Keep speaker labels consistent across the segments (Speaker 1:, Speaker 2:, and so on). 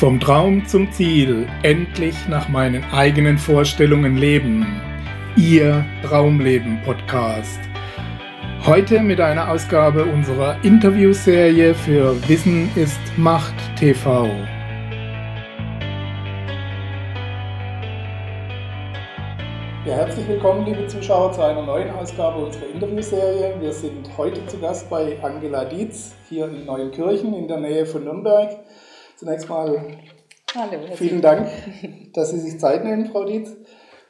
Speaker 1: Vom Traum zum Ziel, endlich nach meinen eigenen Vorstellungen leben. Ihr Traumleben Podcast. Heute mit einer Ausgabe unserer Interviewserie für Wissen ist Macht TV. Ja, herzlich willkommen, liebe Zuschauer, zu einer neuen Ausgabe unserer Interviewserie. Wir sind heute zu Gast bei Angela Dietz hier in Neuenkirchen in der Nähe von Nürnberg. Zunächst mal Hallo, vielen Dank, dass Sie sich Zeit nehmen, Frau Dietz,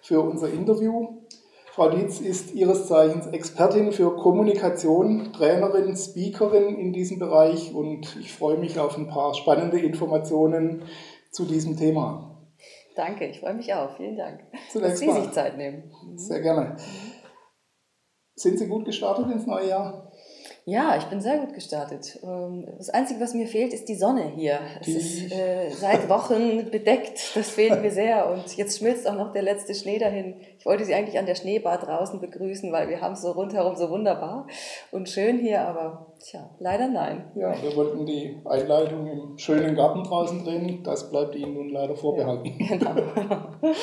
Speaker 1: für unser Interview. Frau Dietz ist Ihres Zeichens Expertin für Kommunikation, Trainerin, Speakerin in diesem Bereich und ich freue mich auf ein paar spannende Informationen zu diesem Thema.
Speaker 2: Danke, ich freue mich auch. Vielen Dank, Zunächst dass Sie sich Zeit nehmen.
Speaker 1: Sehr gerne. Sind Sie gut gestartet ins neue Jahr?
Speaker 2: Ja, ich bin sehr gut gestartet. Ähm, das Einzige, was mir fehlt, ist die Sonne hier. Es ist äh, seit Wochen bedeckt. Das fehlt mir sehr. Und jetzt schmilzt auch noch der letzte Schnee dahin. Ich wollte Sie eigentlich an der Schneebar draußen begrüßen, weil wir haben es so rundherum so wunderbar und schön hier. Aber tja, leider nein.
Speaker 1: Ja, wir wollten die Einleitung im schönen Garten draußen drehen. Das bleibt Ihnen nun leider vorbehalten. Ja, genau.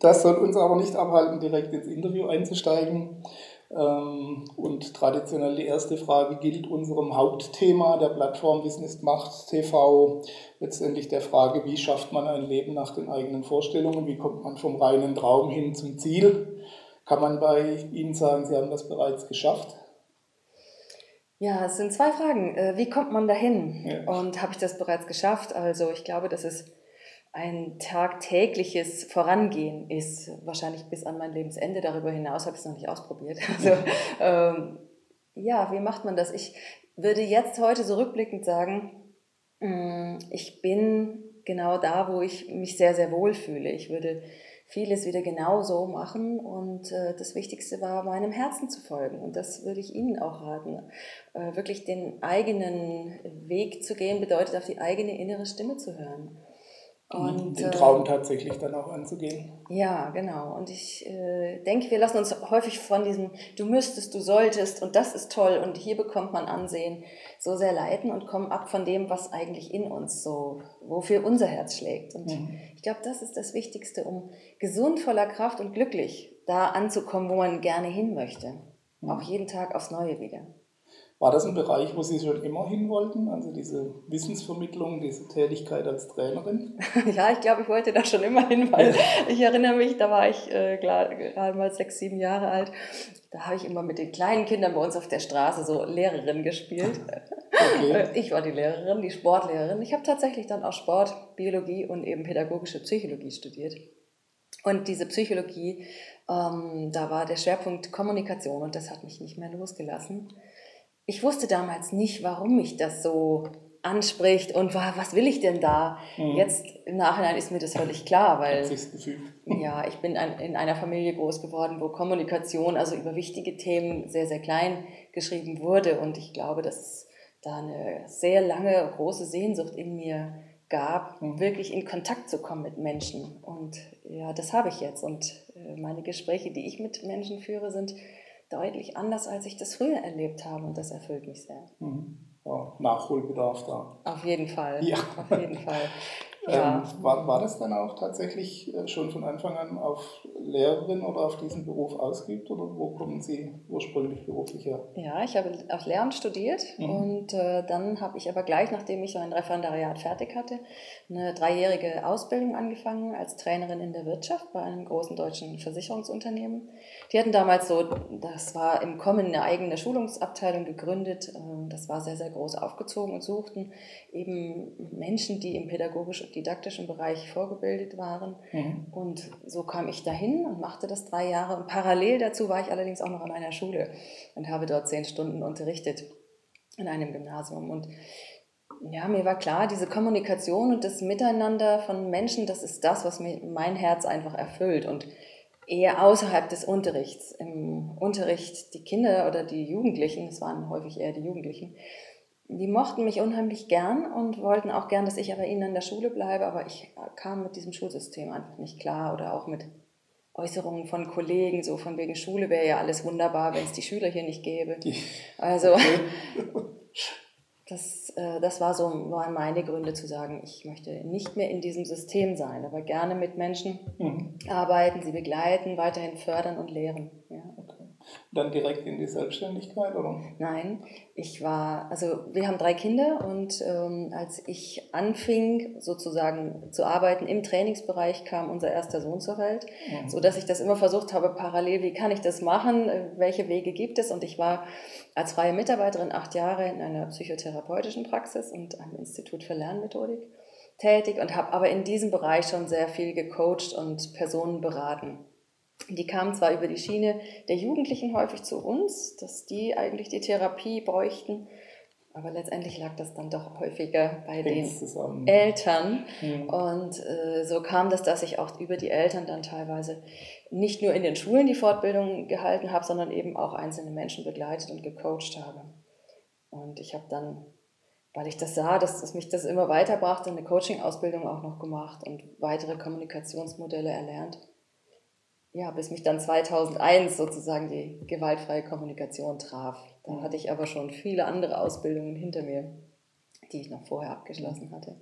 Speaker 1: Das soll uns aber nicht abhalten, direkt ins Interview einzusteigen. Ähm, und traditionell die erste Frage gilt unserem Hauptthema der Plattform Wissen ist Macht TV, letztendlich der Frage, wie schafft man ein Leben nach den eigenen Vorstellungen, wie kommt man vom reinen Traum hin zum Ziel. Kann man bei Ihnen sagen, Sie haben das bereits geschafft?
Speaker 2: Ja, es sind zwei Fragen. Äh, wie kommt man dahin? Ja. Und habe ich das bereits geschafft? Also ich glaube, das ist ein tagtägliches Vorangehen ist, wahrscheinlich bis an mein Lebensende. Darüber hinaus habe ich es noch nicht ausprobiert. Also ähm, ja, wie macht man das? Ich würde jetzt heute so rückblickend sagen, mm, ich bin genau da, wo ich mich sehr, sehr wohl fühle. Ich würde vieles wieder genau so machen und äh, das Wichtigste war, meinem Herzen zu folgen. Und das würde ich Ihnen auch raten. Äh, wirklich den eigenen Weg zu gehen, bedeutet auf die eigene innere Stimme zu hören.
Speaker 1: Und, den Traum äh, tatsächlich dann auch anzugehen.
Speaker 2: Ja, genau. Und ich äh, denke, wir lassen uns häufig von diesem Du müsstest, du solltest und das ist toll und hier bekommt man Ansehen so sehr leiten und kommen ab von dem, was eigentlich in uns so, wofür unser Herz schlägt. Und mhm. ich glaube, das ist das Wichtigste, um gesund, voller Kraft und glücklich da anzukommen, wo man gerne hin möchte. Mhm. Auch jeden Tag aufs Neue wieder.
Speaker 1: War das ein Bereich, wo Sie schon immer hin wollten? Also diese Wissensvermittlung, diese Tätigkeit als Trainerin?
Speaker 2: Ja, ich glaube, ich wollte da schon immer hin, weil ich erinnere mich, da war ich äh, gerade mal sechs, sieben Jahre alt. Da habe ich immer mit den kleinen Kindern bei uns auf der Straße so Lehrerin gespielt. Okay. Äh, ich war die Lehrerin, die Sportlehrerin. Ich habe tatsächlich dann auch Sport, Biologie und eben pädagogische Psychologie studiert. Und diese Psychologie, ähm, da war der Schwerpunkt Kommunikation und das hat mich nicht mehr losgelassen ich wusste damals nicht, warum mich das so anspricht und was will ich denn da? Mhm. Jetzt im Nachhinein ist mir das völlig klar, weil ja, ich bin in einer Familie groß geworden, wo Kommunikation also über wichtige Themen sehr, sehr klein geschrieben wurde und ich glaube, dass es da eine sehr lange, große Sehnsucht in mir gab, mhm. wirklich in Kontakt zu kommen mit Menschen und ja, das habe ich jetzt und äh, meine Gespräche, die ich mit Menschen führe, sind deutlich anders, als ich das früher erlebt habe und das erfüllt mich sehr.
Speaker 1: Mhm. Ja, Nachholbedarf da.
Speaker 2: Auf jeden Fall.
Speaker 1: Ja.
Speaker 2: Auf jeden Fall.
Speaker 1: Ja. Ähm, war, war das dann auch tatsächlich äh, schon von Anfang an auf Lehrerin oder auf diesen Beruf ausgeübt oder wo kommen Sie ursprünglich beruflich her?
Speaker 2: Ja, ich habe auf Lehramt studiert mhm. und äh, dann habe ich aber gleich, nachdem ich mein Referendariat fertig hatte, eine dreijährige Ausbildung angefangen als Trainerin in der Wirtschaft bei einem großen deutschen Versicherungsunternehmen. Die hatten damals so, das war im Kommen eine eigene Schulungsabteilung gegründet. Äh, das war sehr, sehr groß aufgezogen und suchten eben Menschen, die im pädagogisch-didaktischen Bereich vorgebildet waren. Mhm. Und so kam ich dahin und machte das drei Jahre. Und parallel dazu war ich allerdings auch noch an einer Schule und habe dort zehn Stunden unterrichtet in einem Gymnasium. Und ja, mir war klar, diese Kommunikation und das Miteinander von Menschen, das ist das, was mir mein Herz einfach erfüllt. Und eher außerhalb des Unterrichts. Im Unterricht die Kinder oder die Jugendlichen, es waren häufig eher die Jugendlichen, die mochten mich unheimlich gern und wollten auch gern, dass ich bei ihnen an der Schule bleibe, aber ich kam mit diesem Schulsystem einfach nicht klar oder auch mit Äußerungen von Kollegen, so von wegen Schule wäre ja alles wunderbar, wenn es die Schüler hier nicht gäbe. Also Das, äh, das war so waren meine Gründe zu sagen, ich möchte nicht mehr in diesem System sein, aber gerne mit Menschen mhm. arbeiten, sie begleiten, weiterhin fördern und lehren. Ja.
Speaker 1: Dann direkt in die Selbstständigkeit, oder?
Speaker 2: Nein, ich war, also wir haben drei Kinder und ähm, als ich anfing, sozusagen zu arbeiten im Trainingsbereich, kam unser erster Sohn zur Welt, mhm. so dass ich das immer versucht habe, parallel, wie kann ich das machen, welche Wege gibt es? Und ich war als freie Mitarbeiterin acht Jahre in einer psychotherapeutischen Praxis und am Institut für Lernmethodik tätig und habe aber in diesem Bereich schon sehr viel gecoacht und Personen beraten. Die kamen zwar über die Schiene der Jugendlichen häufig zu uns, dass die eigentlich die Therapie bräuchten, aber letztendlich lag das dann doch häufiger bei den zusammen. Eltern. Mhm. Und äh, so kam das, dass ich auch über die Eltern dann teilweise nicht nur in den Schulen die Fortbildung gehalten habe, sondern eben auch einzelne Menschen begleitet und gecoacht habe. Und ich habe dann, weil ich das sah, dass, dass mich das immer weiterbrachte, eine Coaching-Ausbildung auch noch gemacht und weitere Kommunikationsmodelle erlernt ja, bis mich dann 2001 sozusagen die gewaltfreie Kommunikation traf. Da mhm. hatte ich aber schon viele andere Ausbildungen hinter mir, die ich noch vorher abgeschlossen hatte.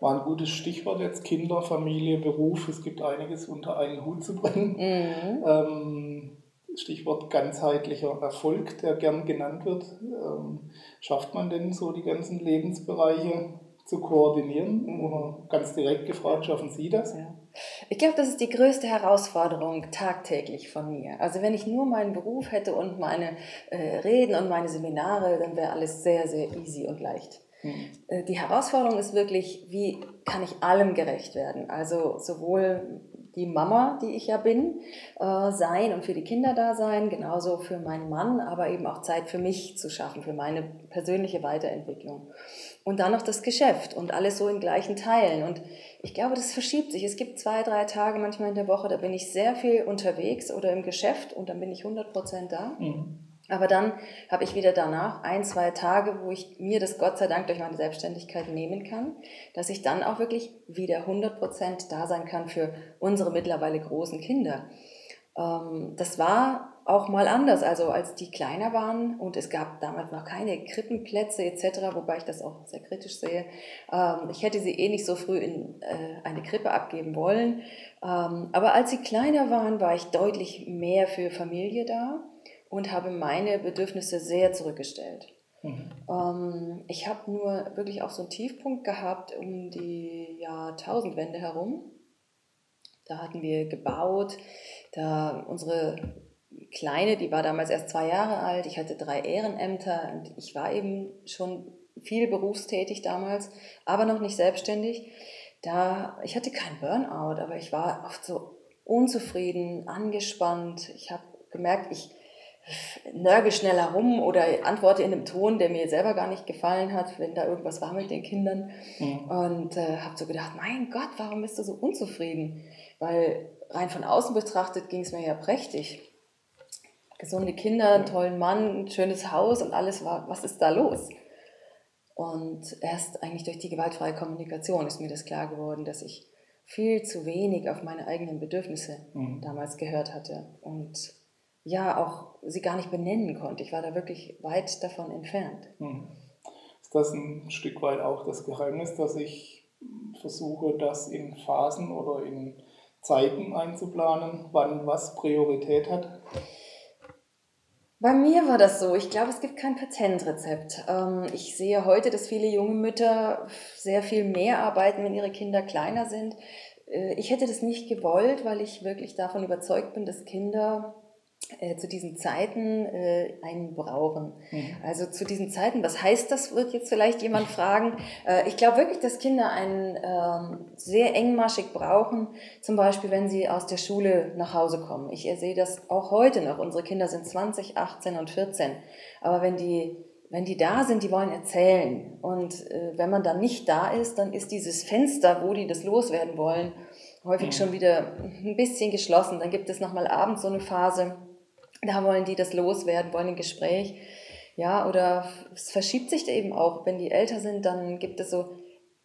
Speaker 1: War ein gutes Stichwort jetzt Kinder, Familie, Beruf. Es gibt einiges unter einen Hut zu bringen. Mhm. Ähm, Stichwort ganzheitlicher Erfolg, der gern genannt wird. Ähm, schafft man denn so die ganzen Lebensbereiche zu koordinieren? Oder ganz direkt gefragt, schaffen Sie das?
Speaker 2: Ja. Ich glaube, das ist die größte Herausforderung tagtäglich von mir. Also wenn ich nur meinen Beruf hätte und meine äh, Reden und meine Seminare, dann wäre alles sehr, sehr easy und leicht. Mhm. Die Herausforderung ist wirklich, wie kann ich allem gerecht werden? Also sowohl die Mama, die ich ja bin, äh, sein und für die Kinder da sein, genauso für meinen Mann, aber eben auch Zeit für mich zu schaffen, für meine persönliche Weiterentwicklung. Und dann noch das Geschäft und alles so in gleichen Teilen. Und ich glaube, das verschiebt sich. Es gibt zwei, drei Tage manchmal in der Woche, da bin ich sehr viel unterwegs oder im Geschäft und dann bin ich 100 Prozent da. Mhm. Aber dann habe ich wieder danach ein, zwei Tage, wo ich mir das Gott sei Dank durch meine Selbstständigkeit nehmen kann, dass ich dann auch wirklich wieder 100 Prozent da sein kann für unsere mittlerweile großen Kinder. Ähm, das war auch mal anders, also als die kleiner waren und es gab damals noch keine Krippenplätze etc., wobei ich das auch sehr kritisch sehe. Ähm, ich hätte sie eh nicht so früh in äh, eine Krippe abgeben wollen. Ähm, aber als sie kleiner waren, war ich deutlich mehr für Familie da und habe meine Bedürfnisse sehr zurückgestellt. Mhm. Ähm, ich habe nur wirklich auch so einen Tiefpunkt gehabt um die Jahrtausendwende herum. Da hatten wir gebaut, da unsere Kleine, die war damals erst zwei Jahre alt, ich hatte drei Ehrenämter und ich war eben schon viel berufstätig damals, aber noch nicht selbstständig. Da, ich hatte kein Burnout, aber ich war oft so unzufrieden, angespannt. Ich habe gemerkt, ich nörge schnell herum oder antworte in einem Ton, der mir selber gar nicht gefallen hat, wenn da irgendwas war mit den Kindern. Mhm. Und äh, habe so gedacht, mein Gott, warum bist du so unzufrieden? Weil rein von außen betrachtet ging es mir ja prächtig gesunde Kinder, einen tollen Mann, ein schönes Haus und alles war, was ist da los? Und erst eigentlich durch die gewaltfreie Kommunikation ist mir das klar geworden, dass ich viel zu wenig auf meine eigenen Bedürfnisse mhm. damals gehört hatte und ja auch sie gar nicht benennen konnte. Ich war da wirklich weit davon entfernt. Mhm.
Speaker 1: Ist das ein Stück weit auch das Geheimnis, dass ich versuche, das in Phasen oder in Zeiten einzuplanen, wann was Priorität hat?
Speaker 2: Bei mir war das so. Ich glaube, es gibt kein Patentrezept. Ähm, ich sehe heute, dass viele junge Mütter sehr viel mehr arbeiten, wenn ihre Kinder kleiner sind. Äh, ich hätte das nicht gewollt, weil ich wirklich davon überzeugt bin, dass Kinder äh, zu diesen Zeiten äh, einen brauchen. Mhm. Also zu diesen Zeiten, was heißt das, wird jetzt vielleicht jemand fragen. Äh, ich glaube wirklich, dass Kinder einen ähm, sehr engmaschig brauchen, zum Beispiel wenn sie aus der Schule nach Hause kommen. Ich sehe das auch heute noch. Unsere Kinder sind 20, 18 und 14. Aber wenn die wenn die da sind, die wollen erzählen. Und äh, wenn man dann nicht da ist, dann ist dieses Fenster, wo die das loswerden wollen, häufig mhm. schon wieder ein bisschen geschlossen. Dann gibt es nochmal abends so eine Phase, da wollen die das loswerden, wollen ein Gespräch. Ja, oder es verschiebt sich eben auch. Wenn die älter sind, dann gibt es so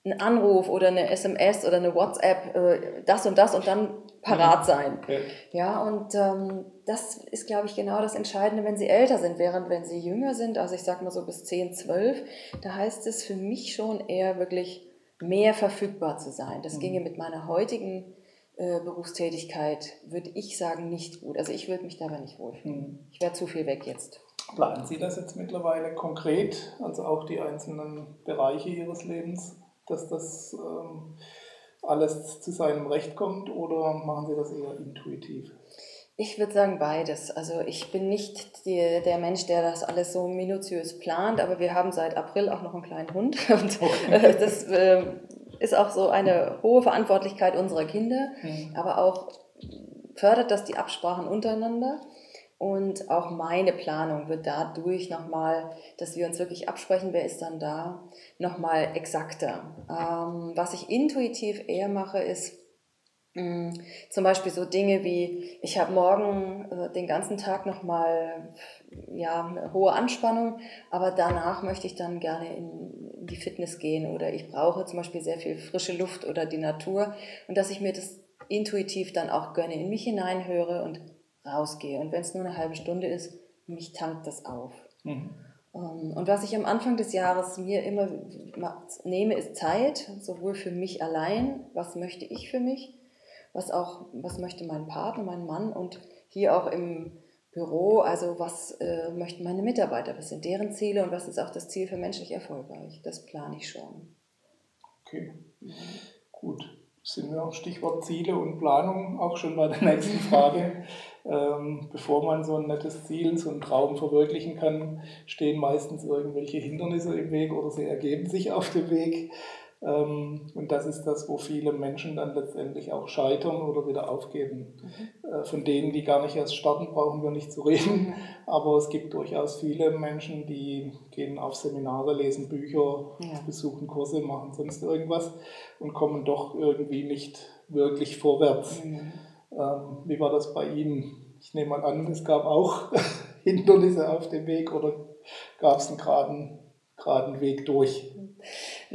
Speaker 2: ein Anruf oder eine SMS oder eine WhatsApp, äh, das und das und dann parat mhm. sein. Okay. Ja, und ähm, das ist, glaube ich, genau das Entscheidende, wenn sie älter sind, während wenn sie jünger sind, also ich sage mal so bis 10, 12, da heißt es für mich schon eher wirklich mehr verfügbar zu sein. Das mhm. ginge mit meiner heutigen äh, Berufstätigkeit, würde ich sagen, nicht gut. Also ich würde mich dabei nicht wohlfühlen. Mhm. Ich wäre zu viel weg jetzt.
Speaker 1: Planen Sie das jetzt mittlerweile konkret, also auch die einzelnen Bereiche Ihres Lebens, dass das ähm, alles zu seinem Recht kommt oder machen Sie das eher intuitiv?
Speaker 2: Ich würde sagen beides. Also ich bin nicht die, der Mensch, der das alles so minutiös plant, aber wir haben seit April auch noch einen kleinen Hund und okay. das äh, ist auch so eine hohe Verantwortlichkeit unserer Kinder, mhm. aber auch fördert das die Absprachen untereinander. Und auch meine Planung wird dadurch nochmal, dass wir uns wirklich absprechen, wer ist dann da, nochmal exakter. Ähm, was ich intuitiv eher mache, ist zum Beispiel so Dinge wie, ich habe morgen äh, den ganzen Tag nochmal ja, eine hohe Anspannung, aber danach möchte ich dann gerne in, in die Fitness gehen oder ich brauche zum Beispiel sehr viel frische Luft oder die Natur und dass ich mir das intuitiv dann auch gönne, in mich hineinhöre und rausgehe. Und wenn es nur eine halbe Stunde ist, mich tankt das auf. Mhm. Ähm, und was ich am Anfang des Jahres mir immer nehme, ist Zeit, sowohl für mich allein, was möchte ich für mich, was auch, was möchte mein Partner, mein Mann und hier auch im Büro, also was äh, möchten meine Mitarbeiter, was sind deren Ziele und was ist auch das Ziel für menschlich erfolgreich. Das plane ich schon.
Speaker 1: Okay, mhm. gut sind wir Stichwort Ziele und Planung auch schon bei der nächsten Frage. ähm, bevor man so ein nettes Ziel, so einen Traum verwirklichen kann, stehen meistens irgendwelche Hindernisse im Weg oder sie ergeben sich auf dem Weg. Ähm, und das ist das, wo viele Menschen dann letztendlich auch scheitern oder wieder aufgeben. Mhm. Äh, von denen, die gar nicht erst starten, brauchen wir nicht zu reden. Mhm. Aber es gibt durchaus viele Menschen, die gehen auf Seminare, lesen Bücher, ja. besuchen Kurse, machen sonst irgendwas und kommen doch irgendwie nicht wirklich vorwärts. Mhm. Ähm, wie war das bei Ihnen? Ich nehme mal an, es gab auch Hindernisse auf dem Weg oder gab es einen geraden, geraden Weg durch?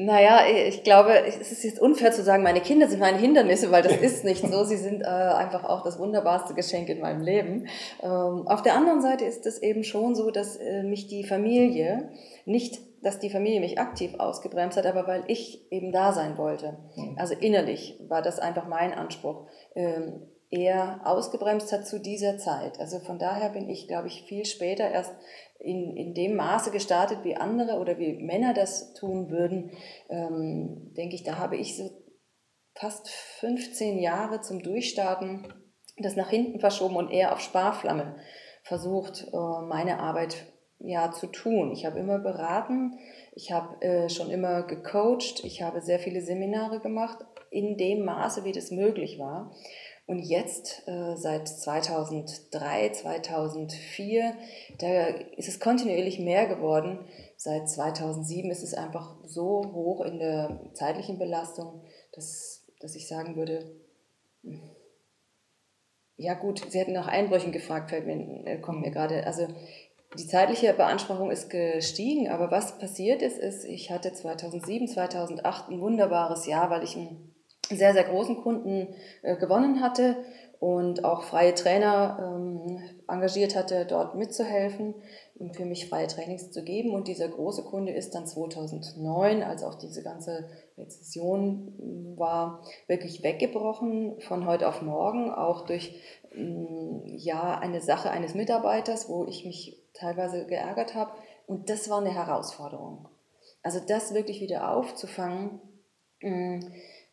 Speaker 2: Naja, ich glaube, es ist jetzt unfair zu sagen, meine Kinder sind meine Hindernisse, weil das ist nicht so. Sie sind äh, einfach auch das wunderbarste Geschenk in meinem Leben. Ähm, auf der anderen Seite ist es eben schon so, dass äh, mich die Familie, nicht, dass die Familie mich aktiv ausgebremst hat, aber weil ich eben da sein wollte. Mhm. Also innerlich war das einfach mein Anspruch. Ähm, eher ausgebremst hat zu dieser Zeit. Also von daher bin ich, glaube ich, viel später erst in, in dem Maße gestartet, wie andere oder wie Männer das tun würden, ähm, denke ich, da habe ich so fast 15 Jahre zum Durchstarten das nach hinten verschoben und eher auf Sparflamme versucht, äh, meine Arbeit ja zu tun. Ich habe immer beraten, ich habe äh, schon immer gecoacht, ich habe sehr viele Seminare gemacht, in dem Maße, wie das möglich war. Und jetzt, äh, seit 2003, 2004, da ist es kontinuierlich mehr geworden. Seit 2007 ist es einfach so hoch in der zeitlichen Belastung, dass, dass ich sagen würde, hm, ja gut, Sie hätten nach Einbrüchen gefragt, fällt mir, äh, kommt mir gerade. Also die zeitliche Beanspruchung ist gestiegen, aber was passiert ist, ist, ich hatte 2007, 2008 ein wunderbares Jahr, weil ich ein sehr, sehr großen Kunden äh, gewonnen hatte und auch freie Trainer ähm, engagiert hatte, dort mitzuhelfen und für mich freie Trainings zu geben. Und dieser große Kunde ist dann 2009, als auch diese ganze Rezession hm, war, wirklich weggebrochen von heute auf morgen, auch durch ähm, ja, eine Sache eines Mitarbeiters, wo ich mich teilweise geärgert habe. Und das war eine Herausforderung. Also das wirklich wieder aufzufangen. Mh, hm,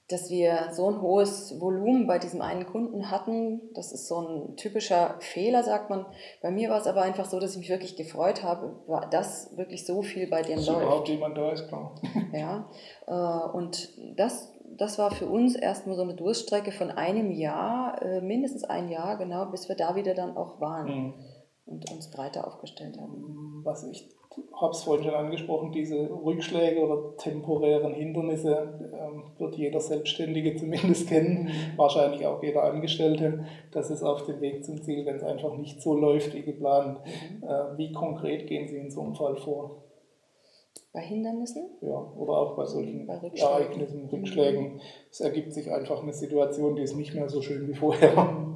Speaker 2: dass wir so ein hohes Volumen bei diesem einen Kunden hatten. Das ist so ein typischer Fehler, sagt man. Bei mir war es aber einfach so, dass ich mich wirklich gefreut habe, dass wirklich so viel bei dem
Speaker 1: läuft. überhaupt jemand da ist, klar.
Speaker 2: Ja, äh, und das, das war für uns erstmal so eine Durststrecke von einem Jahr, äh, mindestens ein Jahr, genau, bis wir da wieder dann auch waren. Mhm und uns breiter aufgestellt haben.
Speaker 1: Was ich habe es vorhin schon angesprochen, diese Rückschläge oder temporären Hindernisse ähm, wird jeder Selbstständige zumindest kennen, mhm. wahrscheinlich auch jeder Angestellte. Das ist auf dem Weg zum Ziel, wenn es einfach nicht so läuft wie geplant. Mhm. Äh, wie konkret gehen Sie in so einem Fall vor?
Speaker 2: bei Hindernissen.
Speaker 1: Ja, oder auch bei solchen bei Ereignissen, Rückschlägen. Es ergibt sich einfach eine Situation, die ist nicht mehr so schön wie vorher.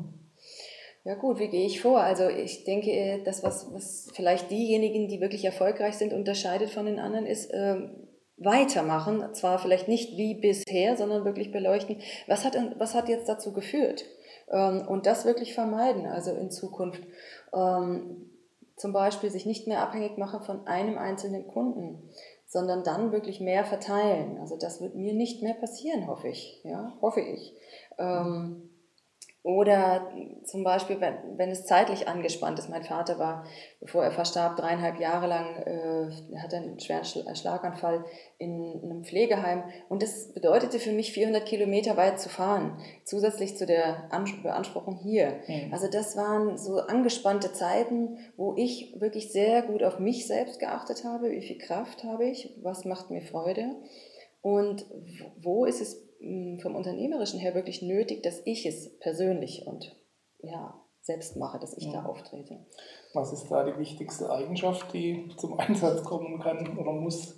Speaker 2: Ja gut, wie gehe ich vor? Also ich denke, das, was, was vielleicht diejenigen, die wirklich erfolgreich sind, unterscheidet von den anderen, ist äh, weitermachen. Zwar vielleicht nicht wie bisher, sondern wirklich beleuchten, was hat, was hat jetzt dazu geführt? Ähm, und das wirklich vermeiden, also in Zukunft. Ähm, zum Beispiel sich nicht mehr abhängig machen von einem einzelnen Kunden, sondern dann wirklich mehr verteilen. Also das wird mir nicht mehr passieren, hoffe ich. Ja, hoffe ich. Ähm, oder zum Beispiel, wenn, wenn es zeitlich angespannt ist. Mein Vater war, bevor er verstarb, dreieinhalb Jahre lang, äh, hatte einen schweren äh, Schlaganfall in einem Pflegeheim. Und das bedeutete für mich, 400 Kilometer weit zu fahren, zusätzlich zu der Beanspruchung hier. Mhm. Also das waren so angespannte Zeiten, wo ich wirklich sehr gut auf mich selbst geachtet habe. Wie viel Kraft habe ich? Was macht mir Freude? Und wo ist es vom Unternehmerischen her wirklich nötig, dass ich es persönlich und ja, selbst mache, dass ich ja. da auftrete.
Speaker 1: Was ist da die wichtigste Eigenschaft, die zum Einsatz kommen kann oder muss?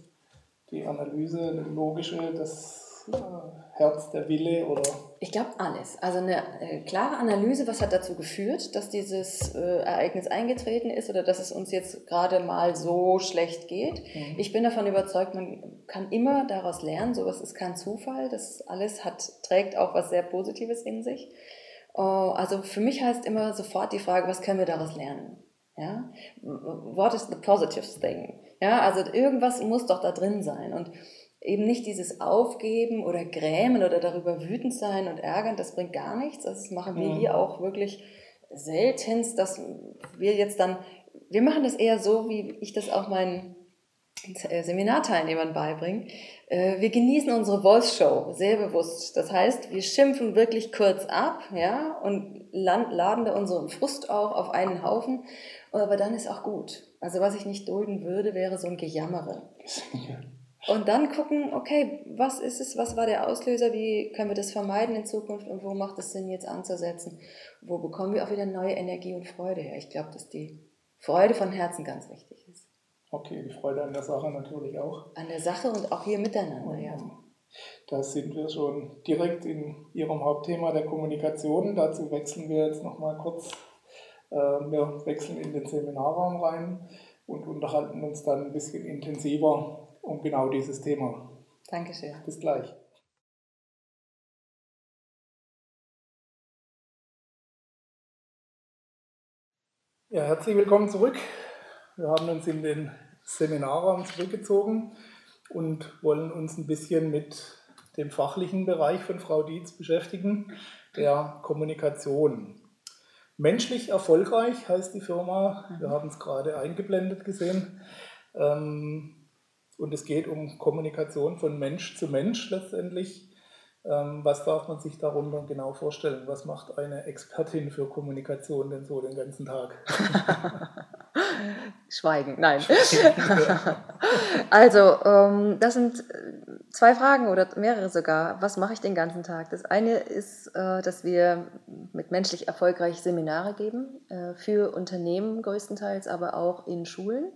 Speaker 1: Die Analyse, eine logische, das Herz, der Wille oder?
Speaker 2: Ich glaube alles. Also eine äh, klare Analyse, was hat dazu geführt, dass dieses äh, Ereignis eingetreten ist oder dass es uns jetzt gerade mal so schlecht geht. Mhm. Ich bin davon überzeugt, man kann immer daraus lernen. Sowas ist kein Zufall. Das alles hat, trägt auch was sehr Positives in sich. Äh, also für mich heißt immer sofort die Frage, was können wir daraus lernen? Ja? What is the positive thing? Ja, also irgendwas muss doch da drin sein. Und eben nicht dieses Aufgeben oder Grämen oder darüber wütend sein und ärgern, das bringt gar nichts. Das machen wir mhm. hier auch wirklich seltenst, dass wir jetzt dann, wir machen das eher so, wie ich das auch meinen äh, Seminarteilnehmern beibringe. Äh, wir genießen unsere Voice-Show sehr bewusst. Das heißt, wir schimpfen wirklich kurz ab, ja, und laden da unseren Frust auch auf einen Haufen. Aber dann ist auch gut. Also was ich nicht dulden würde, wäre so ein Gejammere. Und dann gucken, okay, was ist es, was war der Auslöser, wie können wir das vermeiden in Zukunft und wo macht es Sinn, jetzt anzusetzen? Wo bekommen wir auch wieder neue Energie und Freude her? Ich glaube, dass die Freude von Herzen ganz wichtig ist.
Speaker 1: Okay, die Freude an der Sache natürlich auch.
Speaker 2: An der Sache und auch hier miteinander, ja.
Speaker 1: Da sind wir schon direkt in Ihrem Hauptthema der Kommunikation. Dazu wechseln wir jetzt nochmal kurz. Äh, wir wechseln in den Seminarraum rein und unterhalten uns dann ein bisschen intensiver um genau dieses Thema.
Speaker 2: Dankeschön.
Speaker 1: Bis gleich. Ja, herzlich willkommen zurück. Wir haben uns in den Seminarraum zurückgezogen und wollen uns ein bisschen mit dem fachlichen Bereich von Frau Dietz beschäftigen, der Kommunikation. Menschlich erfolgreich heißt die Firma, wir haben es gerade eingeblendet gesehen. Ähm, und es geht um Kommunikation von Mensch zu Mensch letztendlich. Ähm, was darf man sich darunter genau vorstellen? Was macht eine Expertin für Kommunikation denn so den ganzen Tag?
Speaker 2: Schweigen, nein. also, ähm, das sind äh, zwei Fragen oder mehrere sogar. Was mache ich den ganzen Tag? Das eine ist, äh, dass wir mit menschlich erfolgreich Seminare geben, äh, für Unternehmen größtenteils, aber auch in Schulen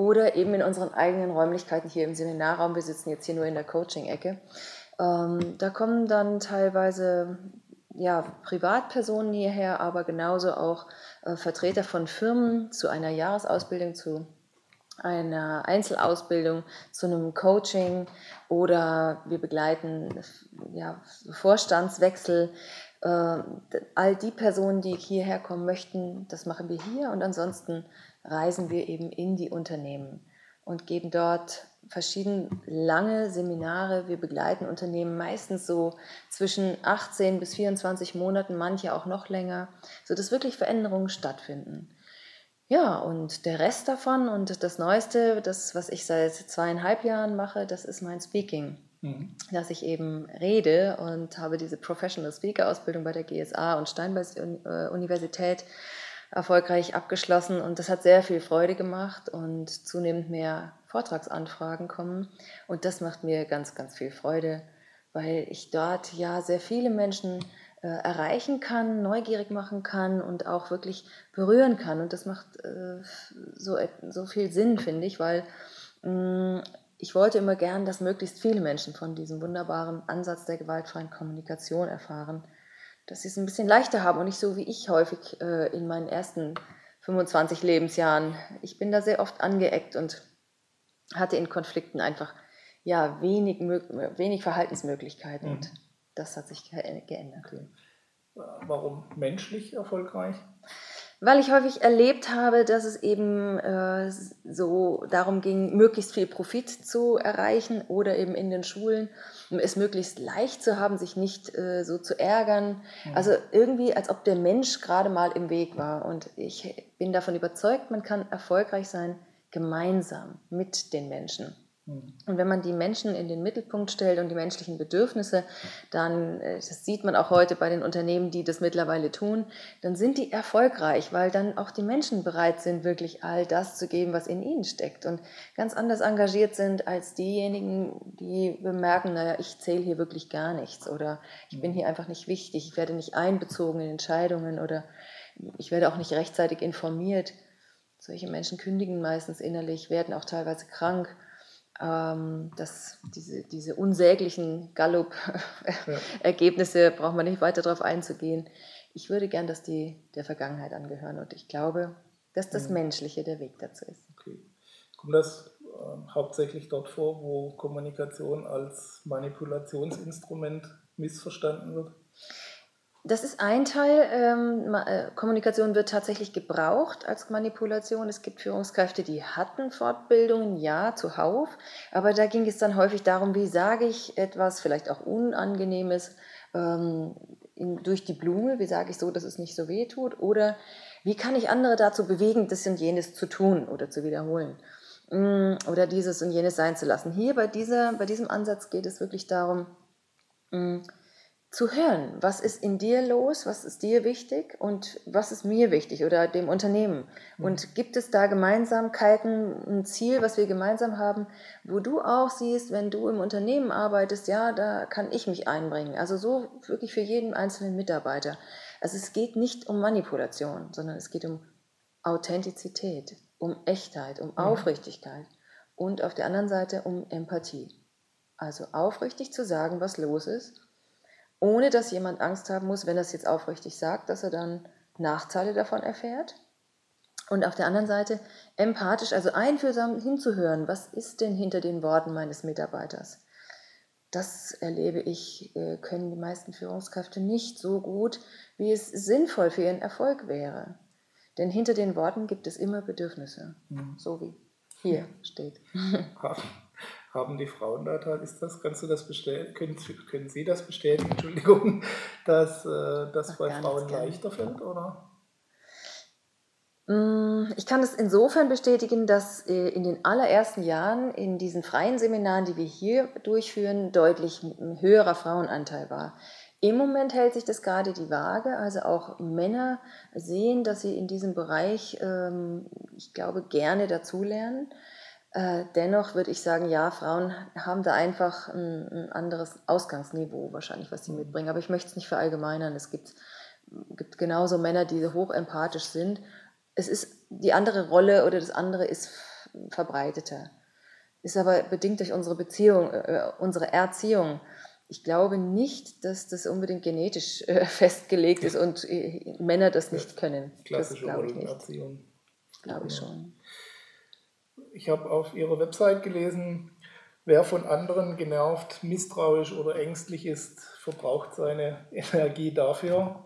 Speaker 2: oder eben in unseren eigenen Räumlichkeiten hier im Seminarraum. Wir sitzen jetzt hier nur in der Coaching-Ecke. Ähm, da kommen dann teilweise ja, Privatpersonen hierher, aber genauso auch äh, Vertreter von Firmen zu einer Jahresausbildung, zu einer Einzelausbildung, zu einem Coaching oder wir begleiten ja, Vorstandswechsel. Äh, all die Personen, die hierher kommen möchten, das machen wir hier und ansonsten reisen wir eben in die Unternehmen und geben dort verschiedene lange Seminare. Wir begleiten Unternehmen meistens so zwischen 18 bis 24 Monaten, manche auch noch länger, sodass wirklich Veränderungen stattfinden. Ja, und der Rest davon und das Neueste, das, was ich seit zweieinhalb Jahren mache, das ist mein Speaking. Mhm. Dass ich eben rede und habe diese Professional Speaker Ausbildung bei der GSA und Steinbeis Universität erfolgreich abgeschlossen und das hat sehr viel Freude gemacht und zunehmend mehr Vortragsanfragen kommen. Und das macht mir ganz, ganz viel Freude, weil ich dort ja sehr viele Menschen äh, erreichen kann, neugierig machen kann und auch wirklich berühren kann. Und das macht äh, so, so viel Sinn, finde ich, weil Mm, ich wollte immer gern, dass möglichst viele Menschen von diesem wunderbaren Ansatz der gewaltfreien Kommunikation erfahren, dass sie es ein bisschen leichter haben und nicht so wie ich häufig äh, in meinen ersten 25 Lebensjahren. Ich bin da sehr oft angeeckt und hatte in Konflikten einfach ja, wenig, wenig Verhaltensmöglichkeiten mhm. und das hat sich geändert. Okay.
Speaker 1: Warum menschlich erfolgreich?
Speaker 2: Weil ich häufig erlebt habe, dass es eben äh, so darum ging, möglichst viel Profit zu erreichen oder eben in den Schulen, es möglichst leicht zu haben, sich nicht äh, so zu ärgern. Mhm. Also irgendwie, als ob der Mensch gerade mal im Weg war. Und ich bin davon überzeugt, man kann erfolgreich sein gemeinsam mit den Menschen. Und wenn man die Menschen in den Mittelpunkt stellt und die menschlichen Bedürfnisse, dann, äh, das sieht man auch heute bei den Unternehmen, die das mittlerweile tun, dann sind die erfolgreich, weil dann auch die Menschen bereit sind, wirklich all das zu geben, was in ihnen steckt und ganz anders engagiert sind als diejenigen, die bemerken, naja, ich zähle hier wirklich gar nichts oder ich bin hier einfach nicht wichtig, ich werde nicht einbezogen in Entscheidungen oder ich werde auch nicht rechtzeitig informiert. Solche Menschen kündigen meistens innerlich, werden auch teilweise krank ähm, das, diese, diese unsäglichen Gallup-Ergebnisse, ja. braucht man nicht weiter darauf einzugehen. Ich würde gern, dass die der Vergangenheit angehören und ich glaube, dass das mhm. Menschliche der Weg dazu ist. Okay.
Speaker 1: Kommt das äh, hauptsächlich dort vor, wo Kommunikation als Manipulationsinstrument missverstanden wird?
Speaker 2: Das ist ein Teil. Ähm, äh, Kommunikation wird tatsächlich gebraucht als Manipulation. Es gibt Führungskräfte, die hatten Fortbildungen, ja, zuhauf. Aber da ging es dann häufig darum, wie sage ich etwas, vielleicht auch Unangenehmes, ähm, durch die Blume. Wie sage ich so, dass es nicht so weh tut? Oder wie kann ich andere dazu bewegen, das und jenes zu tun oder zu wiederholen? Mm, oder dieses und jenes sein zu lassen. Hier bei, dieser, bei diesem Ansatz geht es wirklich darum, mm, zu hören, was ist in dir los, was ist dir wichtig und was ist mir wichtig oder dem Unternehmen. Mhm. Und gibt es da Gemeinsamkeiten, ein Ziel, was wir gemeinsam haben, wo du auch siehst, wenn du im Unternehmen arbeitest, ja, da kann ich mich einbringen. Also so wirklich für jeden einzelnen Mitarbeiter. Also es geht nicht um Manipulation, sondern es geht um Authentizität, um Echtheit, um mhm. Aufrichtigkeit und auf der anderen Seite um Empathie. Also aufrichtig zu sagen, was los ist ohne dass jemand Angst haben muss, wenn er es jetzt aufrichtig sagt, dass er dann Nachteile davon erfährt. Und auf der anderen Seite empathisch, also einfühlsam hinzuhören, was ist denn hinter den Worten meines Mitarbeiters? Das erlebe ich, äh, können die meisten Führungskräfte nicht so gut, wie es sinnvoll für ihren Erfolg wäre. Denn hinter den Worten gibt es immer Bedürfnisse, mhm. so wie hier steht
Speaker 1: haben die Frauen da, ist das, kannst du das bestätigen, können, können Sie das bestätigen, Entschuldigung, dass äh, das bei Frauen leichter fällt, oder?
Speaker 2: Mm, ich kann es insofern bestätigen, dass äh, in den allerersten Jahren in diesen freien Seminaren, die wir hier durchführen, deutlich ein höherer Frauenanteil war. Im Moment hält sich das gerade die Waage. Also auch Männer sehen, dass sie in diesem Bereich, ähm, ich glaube, gerne dazulernen. Äh, dennoch würde ich sagen, ja, Frauen haben da einfach ein, ein, anderes Ausgangsniveau wahrscheinlich, was sie mitbringen. Aber ich möchte es nicht verallgemeinern. Es gibt, gibt genauso Männer, die hoch empathisch sind. Es ist die andere Rolle oder das andere ist verbreiteter. Ist aber bedingt durch unsere Beziehung, äh, unsere Erziehung. Ich glaube nicht, dass das unbedingt genetisch äh, festgelegt ist und äh, Männer das nicht können.
Speaker 1: Klassische
Speaker 2: das
Speaker 1: glaube ich nicht.
Speaker 2: Glaube ich schon
Speaker 1: ich habe auf Ihrer Website gelesen, wer von anderen genervt, misstrauisch oder ängstlich ist, verbraucht seine Energie dafür,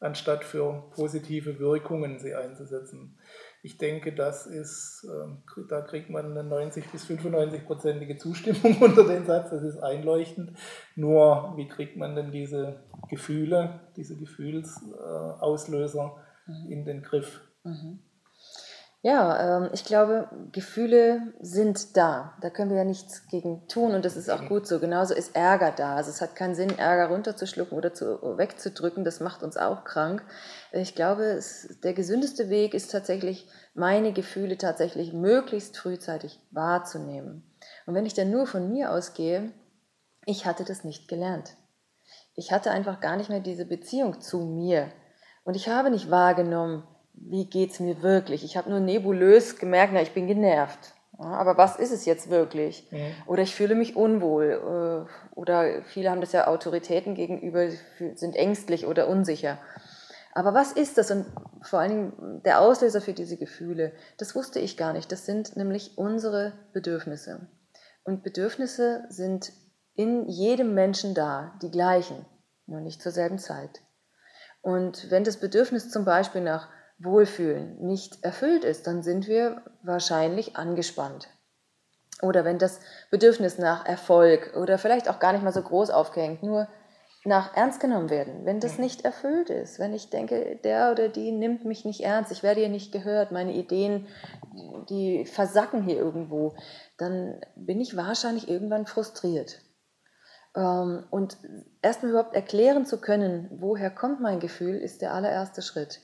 Speaker 1: anstatt für positive Wirkungen sie einzusetzen. Ich denke, das ist, ähm, da kriegt man eine 90 bis 95-prozentige Zustimmung unter den Satz, das ist einleuchtend. Nur, wie kriegt man denn diese Gefühle, diese Gefühlsauslöser mhm. in den Griff? Mhm.
Speaker 2: Ja, ähm, ich glaube, Gefühle sind da. Da können wir ja nichts gegen tun und das ist auch gut so. Genauso ist Ärger da. Also es hat keinen Sinn, Ärger runterzuschlucken oder zu, wegzudrücken. Das macht uns auch krank. Ich glaube, es, der gesündeste Weg ist tatsächlich, meine Gefühle tatsächlich möglichst frühzeitig wahrzunehmen. Und wenn ich dann nur von mir ausgehe, ich hatte das nicht gelernt. Ich hatte einfach gar nicht mehr diese Beziehung zu mir. Und ich habe nicht wahrgenommen, wie geht es mir wirklich. Ich habe nur nebulös gemerkt, na, ich bin genervt. aber was ist es jetzt wirklich? Mhm. Oder ich fühle mich unwohl. Äh, oder viele haben das ja Autoritäten gegenüber, sind ängstlich oder unsicher. Aber was ist das? Und vor allen Dingen der Auslöser für diese Gefühle, das wusste ich gar nicht. Das sind nämlich unsere Bedürfnisse. Und Bedürfnisse sind in jedem Menschen da, die gleichen, nur nicht zur selben Zeit. Und wenn das Bedürfnis zum Beispiel nach Wohlfühlen nicht erfüllt ist, dann sind wir wahrscheinlich angespannt. Oder wenn das Bedürfnis nach Erfolg oder vielleicht auch gar nicht mal so groß aufgehängt, nur nach ernst genommen werden, wenn das nicht erfüllt ist, wenn ich denke, der oder die nimmt mich nicht ernst, ich werde hier nicht gehört, meine Ideen, die versacken hier irgendwo, dann bin ich wahrscheinlich irgendwann frustriert. Ähm, und erstmal überhaupt erklären zu können, woher kommt mein Gefühl, ist der allererste Schritt.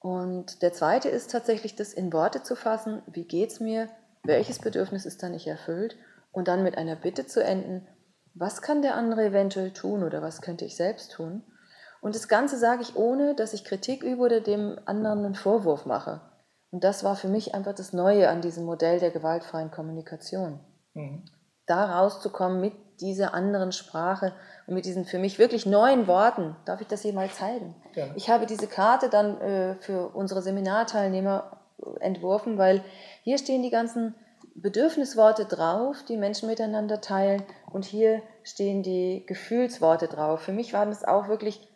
Speaker 2: Und der zweite ist tatsächlich, das in Worte zu fassen, wie geht es mir, welches Bedürfnis ist da nicht erfüllt und dann mit einer Bitte zu enden, was kann der andere eventuell tun oder was könnte ich selbst tun? Und das Ganze sage ich ohne, dass ich Kritik übe oder dem anderen einen Vorwurf mache. Und das war für mich einfach das Neue an diesem Modell der gewaltfreien Kommunikation. Mhm. Da rauszukommen mit dieser anderen Sprache und mit diesen für mich wirklich neuen Worten. Darf ich das hier mal zeigen? Ja. Ich habe diese Karte dann äh, für unsere Seminarteilnehmer entworfen, weil hier stehen die ganzen Bedürfnisworte drauf, die Menschen miteinander teilen und hier stehen die Gefühlsworte drauf. Für mich waren es auch wirklich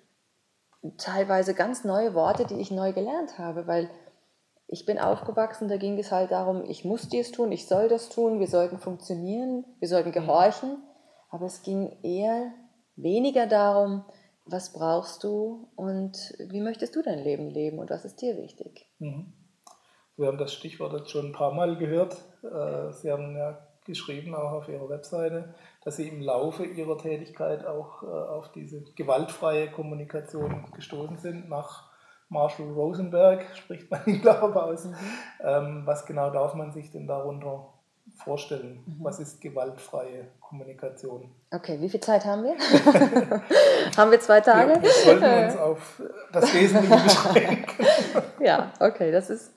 Speaker 2: teilweise ganz neue Worte, die ich neu gelernt habe, weil ich bin aufgewachsen, da ging es halt darum, ich muss dies tun, ich soll das tun, wir sollten funktionieren, wir sollten gehorchen, aber es ging eher weniger darum, was brauchst du und wie möchtest du dein Leben leben und was ist dir wichtig. Mhm.
Speaker 1: Wir haben das Stichwort jetzt schon ein paar Mal gehört. Äh, Sie haben ja geschrieben, auch auf Ihrer Webseite, dass Sie im Laufe Ihrer Tätigkeit auch äh, auf diese gewaltfreie Kommunikation gestoßen sind. Nach Marshall Rosenberg spricht man ihn, glaube aus. Mhm. Ähm, was genau darf man sich denn darunter vorstellen? Mhm. Was ist gewaltfreie Kommunikation?
Speaker 2: Okay, wie viel Zeit haben wir? haben wir zwei Tage?
Speaker 1: Wir sollten uns auf das Wesentliche beschränken.
Speaker 2: ja, okay, das ist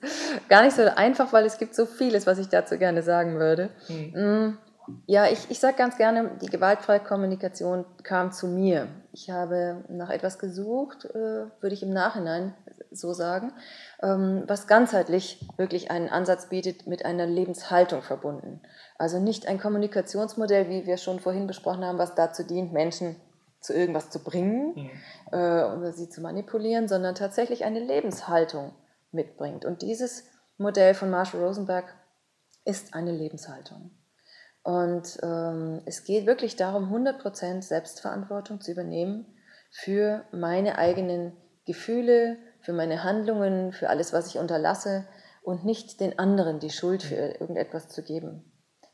Speaker 2: gar nicht so einfach, weil es gibt so vieles, was ich dazu gerne sagen würde. Mhm. Ja, ich, ich sage ganz gerne, die gewaltfreie Kommunikation kam zu mir. Ich habe nach etwas gesucht, äh, würde ich im Nachhinein so sagen, ähm, was ganzheitlich wirklich einen Ansatz bietet, mit einer Lebenshaltung verbunden. Also nicht ein Kommunikationsmodell, wie wir schon vorhin besprochen haben, was dazu dient, Menschen zu irgendwas zu bringen mhm. äh, oder sie zu manipulieren, sondern tatsächlich eine Lebenshaltung mitbringt. Und dieses Modell von Marshall Rosenberg ist eine Lebenshaltung. Und ähm, es geht wirklich darum, 100% Selbstverantwortung zu übernehmen für meine eigenen Gefühle, für meine Handlungen, für alles, was ich unterlasse und nicht den anderen die Schuld für irgendetwas zu geben,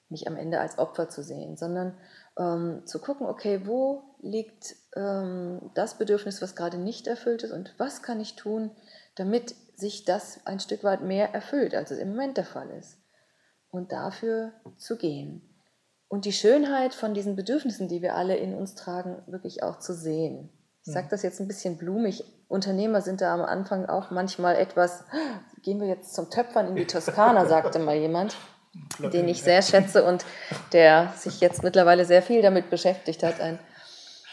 Speaker 2: mich am Ende als Opfer zu sehen, sondern ähm, zu gucken, okay, wo liegt ähm, das Bedürfnis, was gerade nicht erfüllt ist und was kann ich tun, damit sich das ein Stück weit mehr erfüllt, als es im Moment der Fall ist. Und dafür zu gehen. Und die Schönheit von diesen Bedürfnissen, die wir alle in uns tragen, wirklich auch zu sehen. Ich sage das jetzt ein bisschen blumig. Unternehmer sind da am Anfang auch manchmal etwas, gehen wir jetzt zum Töpfern in die Toskana, sagte mal jemand, den ich sehr schätze und der sich jetzt mittlerweile sehr viel damit beschäftigt hat. Ein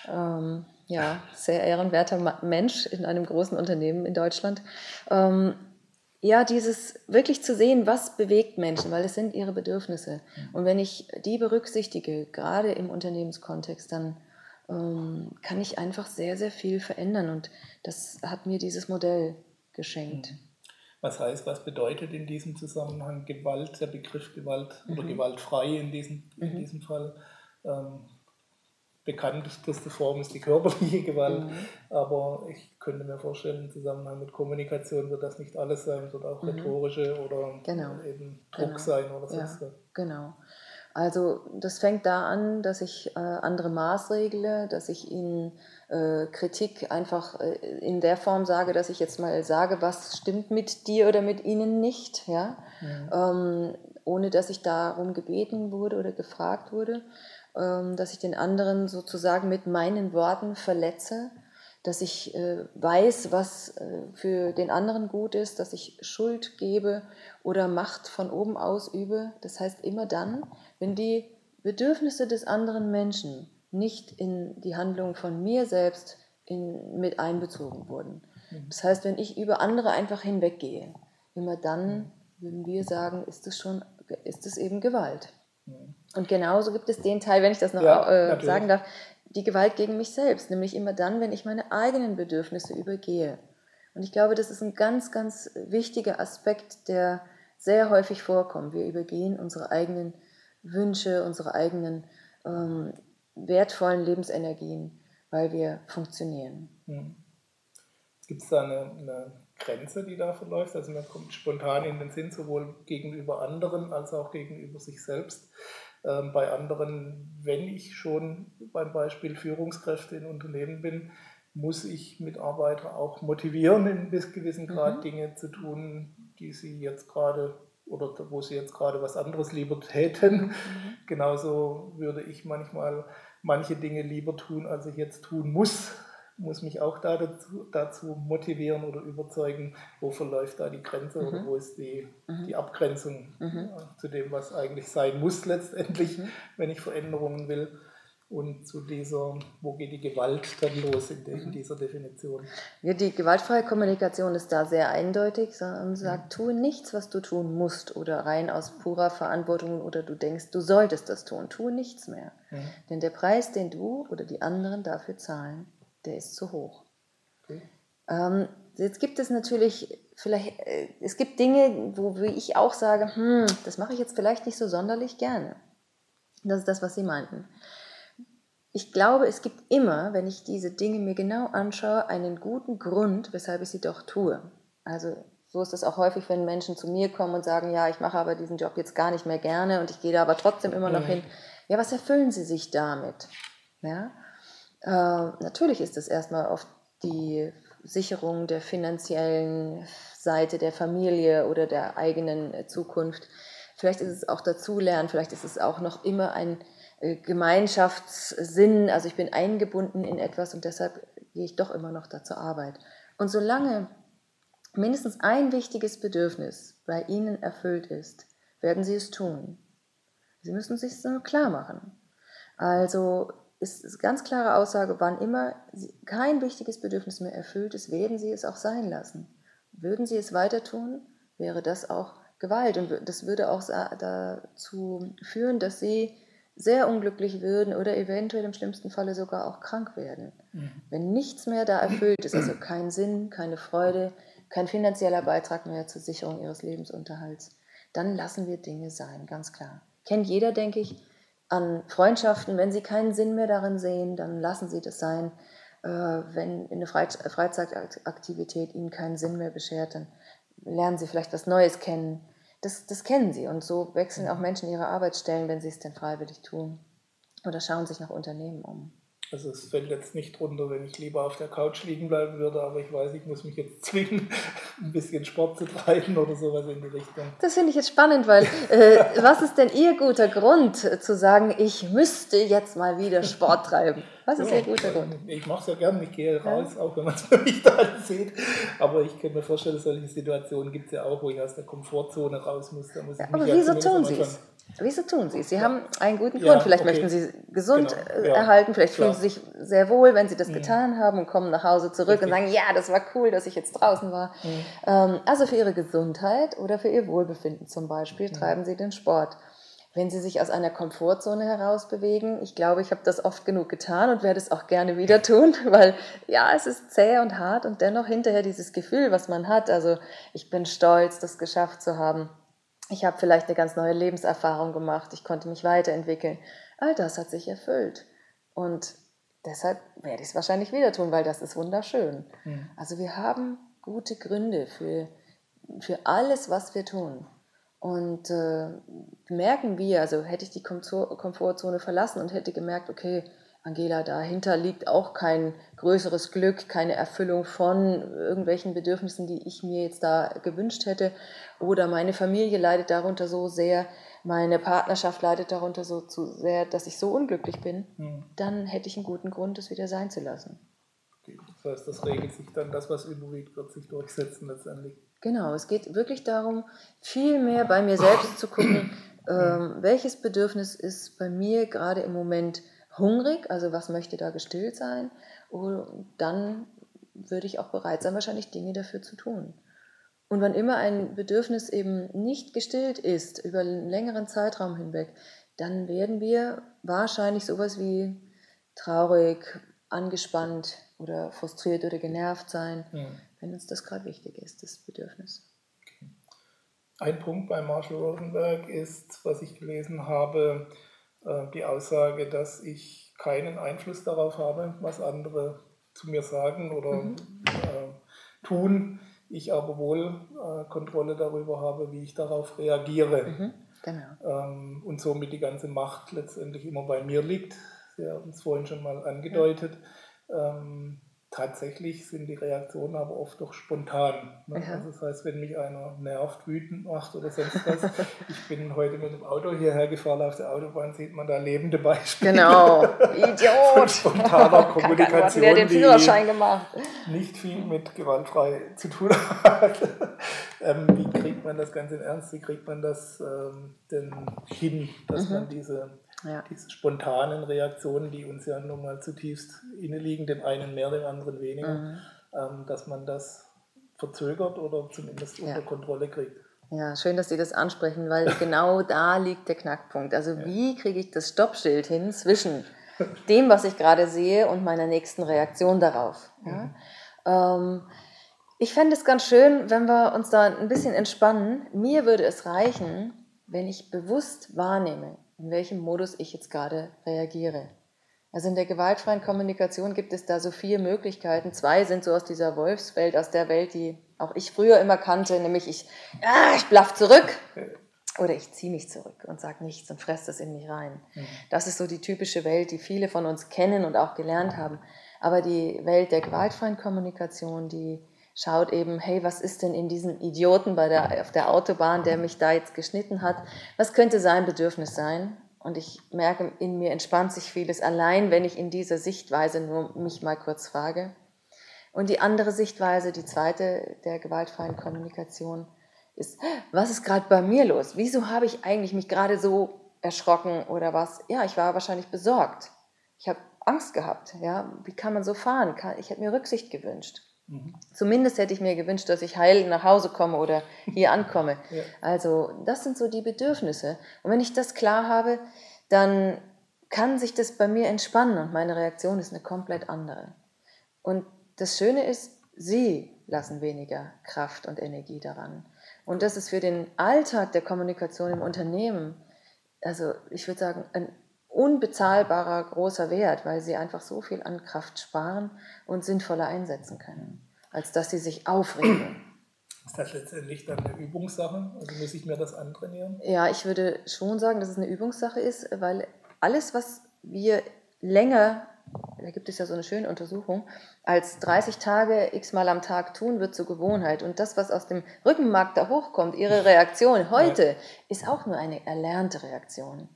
Speaker 2: ähm, ja, sehr ehrenwerter Mensch in einem großen Unternehmen in Deutschland. Ähm, ja, dieses wirklich zu sehen, was bewegt Menschen, weil es sind ihre Bedürfnisse. Und wenn ich die berücksichtige, gerade im Unternehmenskontext, dann ähm, kann ich einfach sehr, sehr viel verändern. Und das hat mir dieses Modell geschenkt. Mhm.
Speaker 1: Was heißt, was bedeutet in diesem Zusammenhang Gewalt, der Begriff Gewalt oder mhm. gewaltfrei in diesem, in mhm. diesem Fall? Ähm, bekannteste Form ist die körperliche Gewalt, mhm. aber ich könnte mir vorstellen, im Zusammenhang mit Kommunikation wird das nicht alles sein, es wird auch mhm. rhetorische oder genau. eben Druck genau. sein oder sonst
Speaker 2: ja, Genau. Also das fängt da an, dass ich äh, andere maßregle, dass ich ihnen äh, Kritik einfach äh, in der Form sage, dass ich jetzt mal sage, was stimmt mit dir oder mit ihnen nicht, ja, mhm. ähm, ohne dass ich darum gebeten wurde oder gefragt wurde, ähm, dass ich den anderen sozusagen mit meinen Worten verletze, dass ich äh, weiß, was äh, für den anderen gut ist, dass ich Schuld gebe oder Macht von oben ausübe. Das heißt immer dann, wenn die Bedürfnisse des anderen Menschen nicht in die Handlung von mir selbst in, mit einbezogen wurden. Mhm. Das heißt, wenn ich über andere einfach hinweggehe, immer dann würden wir sagen, ist es schon, ist es eben Gewalt. Mhm. Und genauso gibt es den Teil, wenn ich das noch ja, äh, sagen darf, die Gewalt gegen mich selbst, nämlich immer dann, wenn ich meine eigenen Bedürfnisse übergehe. Und ich glaube, das ist ein ganz, ganz wichtiger Aspekt, der sehr häufig vorkommt. Wir übergehen unsere eigenen Wünsche, unsere eigenen ähm, wertvollen Lebensenergien, weil wir funktionieren. Hm.
Speaker 1: Gibt es da eine, eine, Grenze, die da verläuft? Also mir kommt spontan in den Sinn, sowohl gegenüber anderen als auch gegenüber sich selbst. Ähm, bei anderen, wenn ich schon beim Beispiel Führungskräfte in Unternehmen bin, muss ich Mitarbeiter auch motivieren, in bis gewissen Grad mhm. Dinge zu tun, die sie jetzt gerade oder wo sie jetzt gerade was anderes lieber täten. Mhm. Genauso würde ich manchmal manche Dinge lieber tun, als ich jetzt tun muss muss mich auch da dazu, dazu, motivieren oder überzeugen, wo verläuft da die Grenze mhm. oder wo ist die, mhm. die Abgrenzung mhm. zu dem, was eigentlich sein muss letztendlich, mhm. wenn ich Veränderungen will. Und zu dieser, wo geht die Gewalt dann los in, de, in mhm. dieser Definition?
Speaker 2: Ja, die gewaltfreie Kommunikation ist da sehr eindeutig sagt, mhm. tue nichts, was du tun musst oder rein aus purer Verantwortung oder du denkst, du solltest das tun. Tue nichts mehr. Denn der Preis, den du oder die anderen dafür zahlen, der ist zu hoch. Okay. Ähm, jetzt gibt es natürlich vielleicht, äh, es gibt Dinge, wo ich auch sage, hm, das mache ich jetzt vielleicht nicht so sonderlich gerne. Das ist das, was Sie meinten. Ich glaube, es gibt immer, wenn ich diese Dinge mir genau anschaue, einen guten Grund, weshalb ich sie doch tue. Also so ist es auch häufig, wenn Menschen zu mir kommen und sagen, ja, ich mache aber diesen Job jetzt gar nicht mehr gerne und ich gehe da aber trotzdem immer noch mhm. hin. Ja, was erfüllen sie sich damit? Ja? Äh, natürlich ist es erstmal oft die Sicherung der finanziellen Seite der Familie oder der eigenen äh, Zukunft. Vielleicht ist es auch dazulernen, vielleicht ist es auch noch immer ein äh, Gemeinschaftssinn, also ich bin eingebunden in etwas und deshalb gehe ich doch immer noch da zur Arbeit. Und solange mindestens ein wichtiges Bedürfnis bei Ihnen erfüllt ist, werden Sie es tun. Sie müssen sich nur klar machen. Also ist, ist ganz klare Aussage, wann immer kein wichtiges Bedürfnis mehr erfüllt ist, werden sie es auch sein lassen. Würden sie es weiter tun, wäre das auch Gewalt und das würde auch dazu führen, dass sie sehr unglücklich würden oder eventuell im schlimmsten Falle sogar auch krank werden. Mhm. Wenn nichts mehr da erfüllt ist, also kein Sinn, keine Freude, kein finanzieller Beitrag mehr zur Sicherung ihres Lebensunterhalts, dann lassen wir Dinge sein, ganz klar. Kennt jeder, denke ich, an Freundschaften. Wenn Sie keinen Sinn mehr darin sehen, dann lassen Sie das sein. Äh, wenn eine Freizeitaktivität Ihnen keinen Sinn mehr beschert, dann lernen Sie vielleicht was Neues kennen. Das, das kennen Sie und so wechseln auch Menschen ihre Arbeitsstellen, wenn sie es denn freiwillig tun. Oder schauen sich nach Unternehmen um.
Speaker 1: Also es fällt jetzt nicht runter, wenn ich lieber auf der Couch liegen bleiben würde, aber ich weiß, ich muss mich jetzt zwingen, ein bisschen Sport zu treiben oder sowas in die Richtung.
Speaker 2: Das finde ich jetzt spannend, weil äh, was ist denn Ihr guter Grund zu sagen, ich müsste jetzt mal wieder Sport treiben? Was ist ja, Ihr guter Grund?
Speaker 1: Ich mache es ja gerne, ich gehe raus, ja. auch wenn man es nicht da sieht. Aber ich kann mir vorstellen, solche Situationen gibt es ja auch, wo ich aus der Komfortzone raus muss. muss
Speaker 2: ja, aber wieso tun Sie es? Wieso tun Sie es? Sie ja. haben einen guten Grund. Ja, vielleicht okay. möchten Sie gesund genau. Äh, ja, erhalten, vielleicht klar. fühlen Sie sich sehr wohl, wenn Sie das mhm. getan haben und kommen nach Hause zurück Richtig. und sagen, ja, das war cool, dass ich jetzt draußen war. Mhm. Ähm, also für Ihre Gesundheit oder für Ihr Wohlbefinden zum Beispiel mhm. treiben Sie den Sport. Wenn Sie sich aus einer Komfortzone heraus bewegen, ich glaube, ich habe das oft genug getan und werde es auch gerne wieder tun, weil ja, es ist zäh und hart und dennoch hinterher dieses Gefühl, was man hat. Also ich bin stolz, das geschafft zu haben ich habe vielleicht eine ganz neue Lebenserfahrung gemacht, ich konnte mich weiterentwickeln. All das hat sich erfüllt. Und deshalb werde ich es wahrscheinlich wieder tun, weil das ist wunderschön. Mhm. Also wir haben gute Gründe für, für alles, was wir tun. Und äh, merken wir, also hätte ich die Komfortzone verlassen und hätte gemerkt, okay, Angela, dahinter liegt auch kein größeres Glück, keine Erfüllung von irgendwelchen Bedürfnissen, die ich mir jetzt da gewünscht hätte. Oder meine Familie leidet darunter so sehr, meine Partnerschaft leidet darunter so zu sehr, dass ich so unglücklich bin. Mhm. Dann hätte ich einen guten Grund, es wieder sein zu lassen.
Speaker 1: Okay. Das heißt, das regelt sich dann, das, was überwiegt, wird sich durchsetzen letztendlich.
Speaker 2: Genau, es geht wirklich darum, viel mehr bei mir selbst zu gucken, ähm, welches Bedürfnis ist bei mir gerade im Moment hungrig, also was möchte da gestillt sein. Und dann würde ich auch bereit sein, wahrscheinlich Dinge dafür zu tun. Und wann immer ein Bedürfnis eben nicht gestillt ist, über einen längeren Zeitraum hinweg, dann werden wir wahrscheinlich sowas wie traurig, angespannt oder frustriert oder genervt sein, ja. wenn uns das gerade wichtig ist, das Bedürfnis.
Speaker 1: Ein Punkt bei Marshall Rosenberg ist, was ich gelesen habe, die Aussage, dass ich keinen Einfluss darauf habe, was andere zu mir sagen oder mhm. äh, tun, ich aber wohl äh, Kontrolle darüber habe, wie ich darauf reagiere. Mhm. Genau. Ähm, und somit die ganze Macht letztendlich immer bei mir liegt. Sie haben es vorhin schon mal angedeutet. Ja. Ähm, tatsächlich sind die Reaktionen aber oft doch spontan. Ne? Also das heißt, wenn mich einer nervt, wütend macht oder sonst was. ich bin heute mit dem Auto hierher gefahren, auf der Autobahn sieht man da lebende Beispiele.
Speaker 2: Genau, Idiot. Von
Speaker 1: spontaner Kommunikation,
Speaker 2: Kann, den Führerschein gemacht.
Speaker 1: nicht viel mit gewaltfrei zu tun hat. ähm, wie kriegt man das ganz im Ernst? Wie kriegt man das ähm, denn hin, dass mhm. man diese ja. diese spontanen Reaktionen, die uns ja nun mal zutiefst inneliegen, dem einen mehr, dem anderen weniger, mhm. ähm, dass man das verzögert oder zumindest ja. unter Kontrolle kriegt.
Speaker 2: Ja, schön, dass Sie das ansprechen, weil genau da liegt der Knackpunkt. Also ja. wie kriege ich das Stoppschild hin zwischen dem, was ich gerade sehe und meiner nächsten Reaktion darauf? Mhm. Ähm, ich fände es ganz schön, wenn wir uns da ein bisschen entspannen. Mir würde es reichen, wenn ich bewusst wahrnehme, in welchem Modus ich jetzt gerade reagiere. Also in der gewaltfreien Kommunikation gibt es da so vier Möglichkeiten. Zwei sind so aus dieser Wolfswelt, aus der Welt, die auch ich früher immer kannte, nämlich ich, ah, ich blaff zurück oder ich ziehe mich zurück und sage nichts und fresse das in mich rein. Mhm. Das ist so die typische Welt, die viele von uns kennen und auch gelernt haben. Aber die Welt der gewaltfreien Kommunikation, die schaut eben, hey, was ist denn in diesem Idioten bei der, auf der Autobahn, der mich da jetzt geschnitten hat? Was könnte sein Bedürfnis sein? Und ich merke, in mir entspannt sich vieles allein, wenn ich in dieser Sichtweise nur mich mal kurz frage. Und die andere Sichtweise, die zweite der gewaltfreien Kommunikation, ist, was ist gerade bei mir los? Wieso habe ich eigentlich mich gerade so erschrocken oder was? Ja, ich war wahrscheinlich besorgt. Ich habe Angst gehabt. Ja, wie kann man so fahren? Ich hätte mir Rücksicht gewünscht. Mhm. Zumindest hätte ich mir gewünscht, dass ich heil nach Hause komme oder hier ankomme. Ja. Also das sind so die Bedürfnisse. Und wenn ich das klar habe, dann kann sich das bei mir entspannen und meine Reaktion ist eine komplett andere. Und das Schöne ist, Sie lassen weniger Kraft und Energie daran. Und das ist für den Alltag der Kommunikation im Unternehmen, also ich würde sagen, ein unbezahlbarer großer Wert, weil sie einfach so viel an Kraft sparen und sinnvoller einsetzen können, als dass sie sich aufregen.
Speaker 1: Ist das letztendlich dann eine Übungssache? Also muss ich mir das antrainieren?
Speaker 2: Ja, ich würde schon sagen, dass es eine Übungssache ist, weil alles, was wir länger, da gibt es ja so eine schöne Untersuchung, als 30 Tage x-mal am Tag tun, wird zur Gewohnheit. Und das, was aus dem Rückenmark da hochkommt, Ihre Reaktion heute, ja. ist auch nur eine erlernte Reaktion.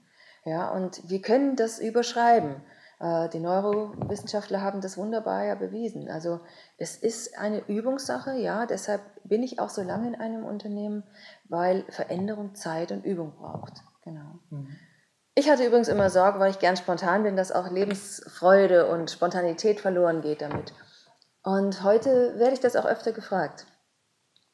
Speaker 2: Ja, und wir können das überschreiben. Äh, die Neurowissenschaftler haben das wunderbar ja bewiesen. Also es ist eine Übungssache, ja, deshalb bin ich auch so lange in einem Unternehmen, weil Veränderung Zeit und Übung braucht. Genau. Mhm. Ich hatte übrigens immer Sorge, weil ich gern spontan bin, dass auch Lebensfreude und Spontanität verloren geht damit. Und heute werde ich das auch öfter gefragt.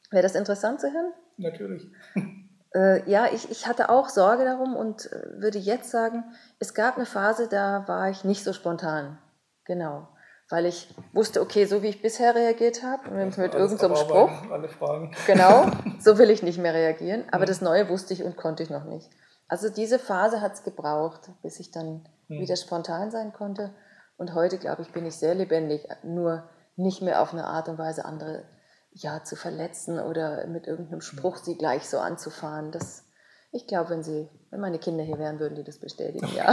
Speaker 2: Wäre das interessant zu hören?
Speaker 1: Natürlich.
Speaker 2: Äh, ja, ich, ich hatte auch Sorge darum und äh, würde jetzt sagen, es gab eine Phase, da war ich nicht so spontan. Genau. Weil ich wusste, okay, so wie ich bisher reagiert habe, mit, mit irgendeinem so Spruch.
Speaker 1: Alle Fragen.
Speaker 2: Genau, so will ich nicht mehr reagieren. Aber mhm. das Neue wusste ich und konnte ich noch nicht. Also diese Phase hat es gebraucht, bis ich dann mhm. wieder spontan sein konnte. Und heute, glaube ich, bin ich sehr lebendig, nur nicht mehr auf eine Art und Weise andere ja, zu verletzen oder mit irgendeinem Spruch sie gleich so anzufahren. Das, ich glaube, wenn sie, wenn meine Kinder hier wären, würden die das bestätigen, ja.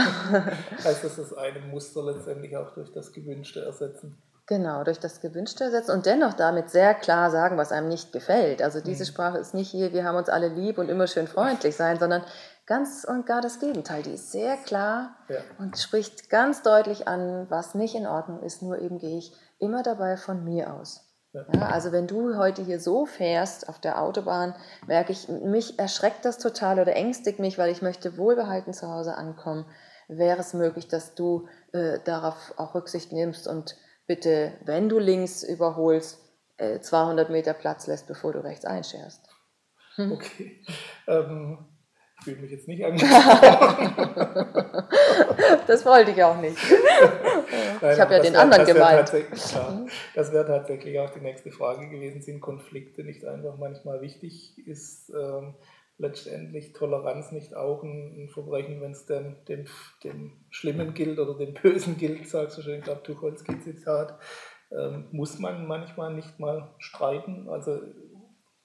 Speaker 1: heißt das, das eine Muster letztendlich auch durch das Gewünschte ersetzen?
Speaker 2: Genau, durch das Gewünschte ersetzen und dennoch damit sehr klar sagen, was einem nicht gefällt. Also diese mhm. Sprache ist nicht hier, wir haben uns alle lieb und immer schön freundlich sein, sondern Ganz und gar das Gegenteil. Die ist sehr klar ja. und spricht ganz deutlich an, was nicht in Ordnung ist. Nur eben gehe ich immer dabei von mir aus. Ja. Also wenn du heute hier so fährst auf der Autobahn, merke ich, mich erschreckt das total oder ängstigt mich, weil ich möchte wohlbehalten zu Hause ankommen. Wäre es möglich, dass du äh, darauf auch Rücksicht nimmst und bitte, wenn du links überholst, äh, 200 Meter Platz lässt, bevor du rechts einscherst?
Speaker 1: Hm. Okay. Ähm, fühle mich jetzt nicht angesprochen.
Speaker 2: das wollte ich auch nicht. Nein, ich habe ja den wär, anderen gemeint.
Speaker 1: Hm? das wäre tatsächlich auch die nächste Frage gewesen. Sind Konflikte nicht einfach manchmal wichtig? Ist ähm, letztendlich Toleranz nicht auch ein, ein Verbrechen, wenn es dem, dem, dem Schlimmen gilt oder dem Bösen gilt, sagst du schön, ich glaube, Tucholsky-Zitat. Ähm, muss man manchmal nicht mal streiten? Also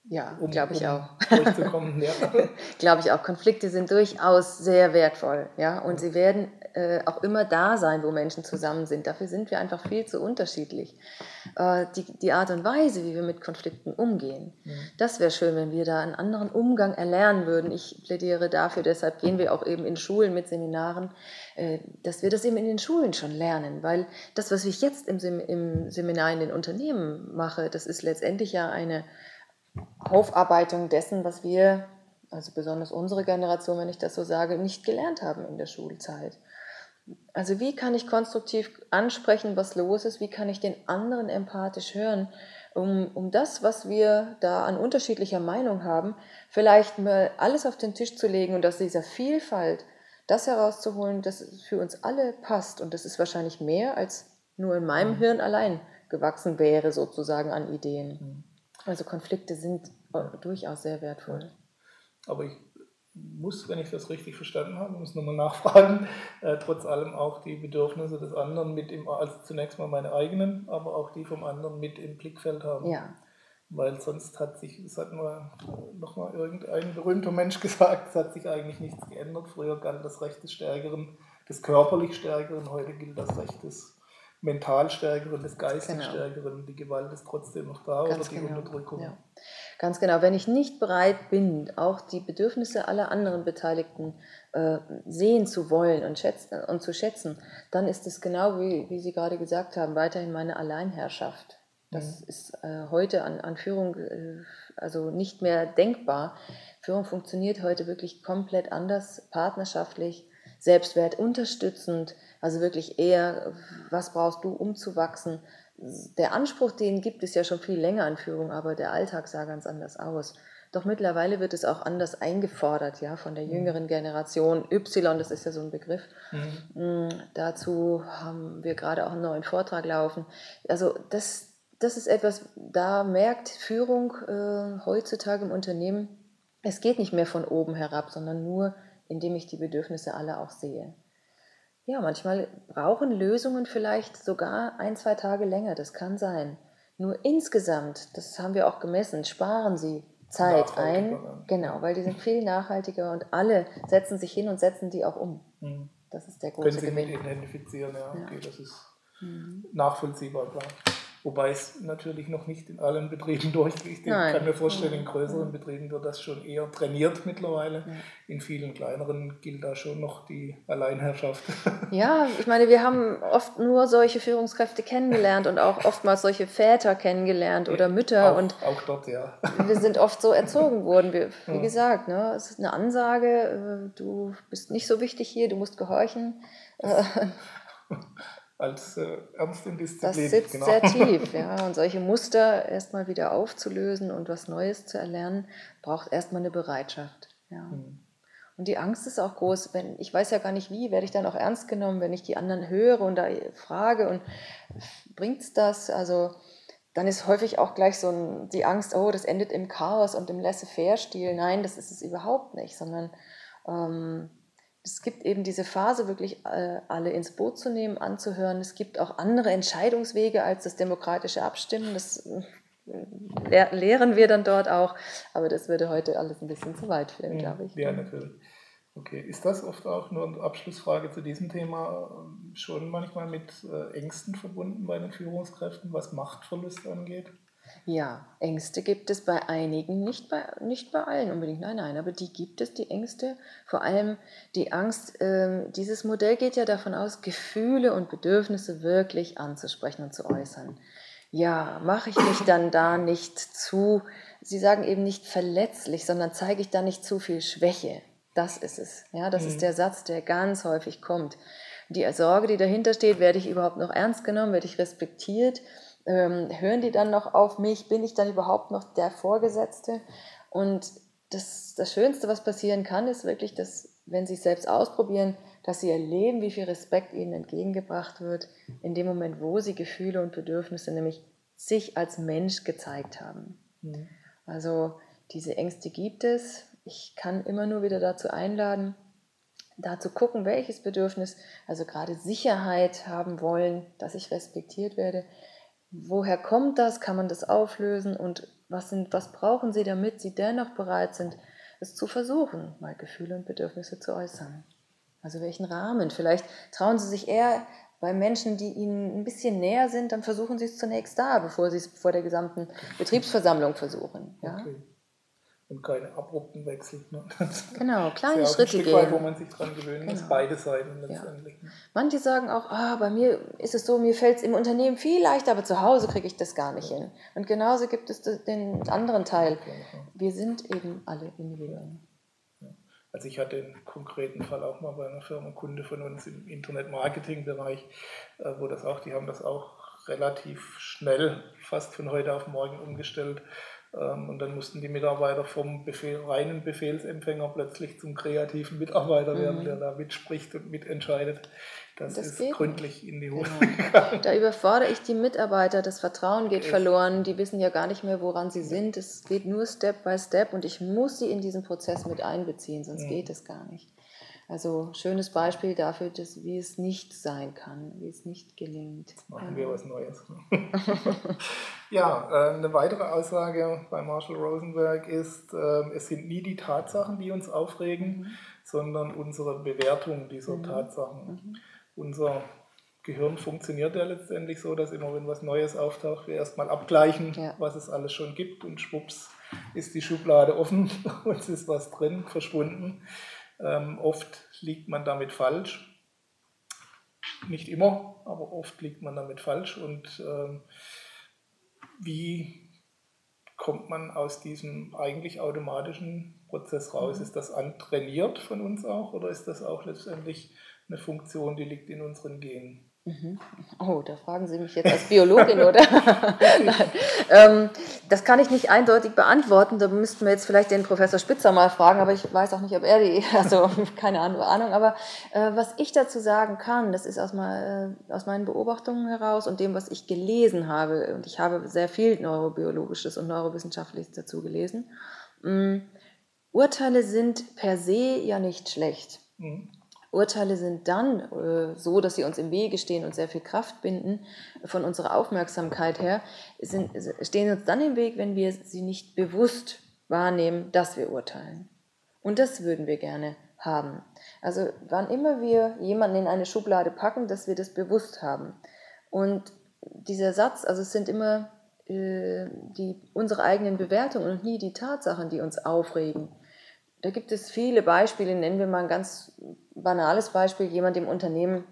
Speaker 2: ja, um, glaube ich um auch. ja. glaube ich auch. Konflikte sind durchaus sehr wertvoll, ja, und sie werden äh, auch immer da sein, wo Menschen zusammen sind. Dafür sind wir einfach viel zu unterschiedlich. Äh, die, die Art und Weise, wie wir mit Konflikten umgehen, mhm. das wäre schön, wenn wir da einen anderen Umgang erlernen würden. Ich plädiere dafür, deshalb gehen wir auch eben in Schulen mit Seminaren, äh, dass wir das eben in den Schulen schon lernen, weil das, was ich jetzt im, Sem im Seminar in den Unternehmen mache, das ist letztendlich ja eine Aufarbeitung dessen, was wir, also besonders unsere Generation, wenn ich das so sage, nicht gelernt haben in der Schulzeit. Also wie kann ich konstruktiv ansprechen, was los ist? Wie kann ich den anderen empathisch hören, um, um das, was wir da an unterschiedlicher Meinung haben, vielleicht mal alles auf den Tisch zu legen und aus dieser Vielfalt das herauszuholen, das für uns alle passt. Und das ist wahrscheinlich mehr, als nur in meinem mhm. Hirn allein gewachsen wäre, sozusagen an Ideen. Also Konflikte sind durchaus sehr wertvoll.
Speaker 1: Aber ich muss, wenn ich das richtig verstanden habe, muss nochmal nachfragen, äh, trotz allem auch die Bedürfnisse des anderen mit im, also zunächst mal meine eigenen, aber auch die vom anderen mit im Blickfeld haben. Ja. Weil sonst hat sich, das hat nur nochmal irgendein berühmter Mensch gesagt, es hat sich eigentlich nichts geändert. Früher galt das Recht des Stärkeren, des körperlich Stärkeren, heute gilt das Recht des mental stärkeren, des geistig genau. stärkeren. Die Gewalt ist trotzdem noch da Ganz oder die genau. Unterdrückung. Ja.
Speaker 2: Ganz genau. Wenn ich nicht bereit bin, auch die Bedürfnisse aller anderen Beteiligten äh, sehen zu wollen und, schätzen, und zu schätzen, dann ist es genau, wie, wie Sie gerade gesagt haben, weiterhin meine Alleinherrschaft. Das mhm. ist äh, heute an, an Führung äh, also nicht mehr denkbar. Führung funktioniert heute wirklich komplett anders, partnerschaftlich, Selbstwert unterstützend, also wirklich eher, was brauchst du, um zu wachsen. Der Anspruch, den gibt es ja schon viel länger an Führung, aber der Alltag sah ganz anders aus. Doch mittlerweile wird es auch anders eingefordert, ja, von der mhm. jüngeren Generation. Y, das ist ja so ein Begriff. Mhm. Mm, dazu haben wir gerade auch einen neuen Vortrag laufen. Also das, das ist etwas, da merkt Führung äh, heutzutage im Unternehmen, es geht nicht mehr von oben herab, sondern nur, indem ich die Bedürfnisse aller auch sehe. Ja, manchmal brauchen Lösungen vielleicht sogar ein, zwei Tage länger, das kann sein. Nur insgesamt, das haben wir auch gemessen, sparen sie Zeit ein. Genau, weil die sind viel nachhaltiger und alle setzen sich hin und setzen die auch um. Mhm. Das ist der große
Speaker 1: Können Sie Gewinn. mit identifizieren, ja, okay, ja. das ist mhm. nachvollziehbar, klar. Wobei es natürlich noch nicht in allen Betrieben durchgeht. Ich Nein. kann mir vorstellen, in größeren Betrieben wird das schon eher trainiert mittlerweile. In vielen kleineren gilt da schon noch die Alleinherrschaft.
Speaker 2: Ja, ich meine, wir haben oft nur solche Führungskräfte kennengelernt und auch oftmals solche Väter kennengelernt oder Mütter.
Speaker 1: Auch,
Speaker 2: und
Speaker 1: auch dort, ja.
Speaker 2: Wir sind oft so erzogen worden. Wie, wie gesagt, ne, es ist eine Ansage, äh, du bist nicht so wichtig hier, du musst gehorchen.
Speaker 1: Als äh, Ernst in Disziplin.
Speaker 2: Das sitzt genau. sehr tief, ja. Und solche Muster erstmal wieder aufzulösen und was Neues zu erlernen, braucht erstmal eine Bereitschaft. Ja. Mhm. Und die Angst ist auch groß, wenn ich weiß ja gar nicht wie, werde ich dann auch ernst genommen, wenn ich die anderen höre und da frage und bringt's das? Also dann ist häufig auch gleich so ein, die Angst, oh, das endet im Chaos und im Laissez-faire-Stil. Nein, das ist es überhaupt nicht, sondern ähm, es gibt eben diese Phase, wirklich äh, alle ins Boot zu nehmen, anzuhören. Es gibt auch andere Entscheidungswege als das demokratische Abstimmen. Das äh, lehren wir dann dort auch. Aber das würde heute alles ein bisschen zu weit führen, glaube ich.
Speaker 1: Ja, natürlich. Okay, ist das oft auch nur eine Abschlussfrage zu diesem Thema ähm, schon manchmal mit äh, Ängsten verbunden bei den Führungskräften, was Machtverlust angeht?
Speaker 2: Ja, Ängste gibt es bei einigen, nicht bei, nicht bei allen unbedingt, nein, nein, aber die gibt es, die Ängste. Vor allem die Angst, äh, dieses Modell geht ja davon aus, Gefühle und Bedürfnisse wirklich anzusprechen und zu äußern. Ja, mache ich mich dann da nicht zu, Sie sagen eben nicht verletzlich, sondern zeige ich da nicht zu viel Schwäche. Das ist es. Ja, das mhm. ist der Satz, der ganz häufig kommt. Die Sorge, die dahinter steht, werde ich überhaupt noch ernst genommen, werde ich respektiert? Ähm, hören die dann noch auf mich? Bin ich dann überhaupt noch der Vorgesetzte? Und das, das Schönste, was passieren kann, ist wirklich, dass, wenn sie es selbst ausprobieren, dass sie erleben, wie viel Respekt ihnen entgegengebracht wird, in dem Moment, wo sie Gefühle und Bedürfnisse nämlich sich als Mensch gezeigt haben. Mhm. Also diese Ängste gibt es. Ich kann immer nur wieder dazu einladen, da zu gucken, welches Bedürfnis, also gerade Sicherheit haben wollen, dass ich respektiert werde, woher kommt das? Kann man das auflösen? Und was, sind, was brauchen Sie, damit Sie dennoch bereit sind, es zu versuchen, mal Gefühle und Bedürfnisse zu äußern? Also welchen Rahmen? Vielleicht trauen Sie sich eher bei Menschen, die Ihnen ein bisschen näher sind, dann versuchen Sie es zunächst da, bevor Sie es vor der gesamten Betriebsversammlung versuchen. Ja? Okay
Speaker 1: und keine abrupten Wechsel. Ne?
Speaker 2: Genau, kleine Schritte gehen.
Speaker 1: Weit, wo man sich dran gewöhnen genau. muss, beide Seiten letztendlich. Ja.
Speaker 2: Manche sagen auch, ah, bei mir ist es so, mir fällt es im Unternehmen viel leichter, aber zu Hause kriege ich das gar nicht ja. hin. Und genauso gibt es den anderen Teil. Wir sind eben alle Individuen.
Speaker 1: Also ich hatte einen konkreten Fall auch mal bei einer Firma, Kunde von uns im Internet-Marketing-Bereich, äh, wo das auch, die haben das auch relativ schnell, fast von heute auf morgen umgestellt und dann mussten die Mitarbeiter vom Befehl, reinen Befehlsempfänger plötzlich zum kreativen Mitarbeiter werden, mhm. der da mitspricht und mitentscheidet. Das, das ist gründlich in die Hose
Speaker 2: genau. Da überfordere ich die Mitarbeiter, das Vertrauen geht verloren, die wissen ja gar nicht mehr, woran sie sind. Es geht nur Step by Step und ich muss sie in diesen Prozess mit einbeziehen, sonst mhm. geht es gar nicht. Also schönes Beispiel dafür, dass, wie es nicht sein kann, wie es nicht gelingt.
Speaker 1: Jetzt machen wir was Neues. ja, äh, eine weitere Aussage bei Marshall Rosenberg ist, äh, es sind nie die Tatsachen, die uns aufregen, mhm. sondern unsere Bewertung dieser mhm. Tatsachen. Mhm. Unser Gehirn funktioniert ja letztendlich so, dass immer wenn was Neues auftaucht, wir erstmal abgleichen, ja. was es alles schon gibt und schwupps ist die Schublade offen und es ist was drin, verschwunden. Ähm, oft liegt man damit falsch. Nicht immer, aber oft liegt man damit falsch. Und ähm, wie kommt man aus diesem eigentlich automatischen Prozess raus? Mhm. Ist das antrainiert von uns auch oder ist das auch letztendlich eine Funktion, die liegt in unseren Genen?
Speaker 2: Mhm. Oh, da fragen Sie mich jetzt als Biologin, oder? ähm, das kann ich nicht eindeutig beantworten. Da müssten wir jetzt vielleicht den Professor Spitzer mal fragen, aber ich weiß auch nicht, ob er die, also keine Ahnung. Aber äh, was ich dazu sagen kann, das ist aus, mal, äh, aus meinen Beobachtungen heraus und dem, was ich gelesen habe. Und ich habe sehr viel Neurobiologisches und Neurowissenschaftliches dazu gelesen. Ähm, Urteile sind per se ja nicht schlecht. Mhm. Urteile sind dann äh, so, dass sie uns im Wege stehen und sehr viel Kraft binden von unserer Aufmerksamkeit her, sind, stehen uns dann im Weg, wenn wir sie nicht bewusst wahrnehmen, dass wir urteilen. Und das würden wir gerne haben. Also wann immer wir jemanden in eine Schublade packen, dass wir das bewusst haben. Und dieser Satz, also es sind immer äh, die, unsere eigenen Bewertungen und nie die Tatsachen, die uns aufregen. Da gibt es viele Beispiele, nennen wir mal ein ganz banales Beispiel. Jemand im Unternehmen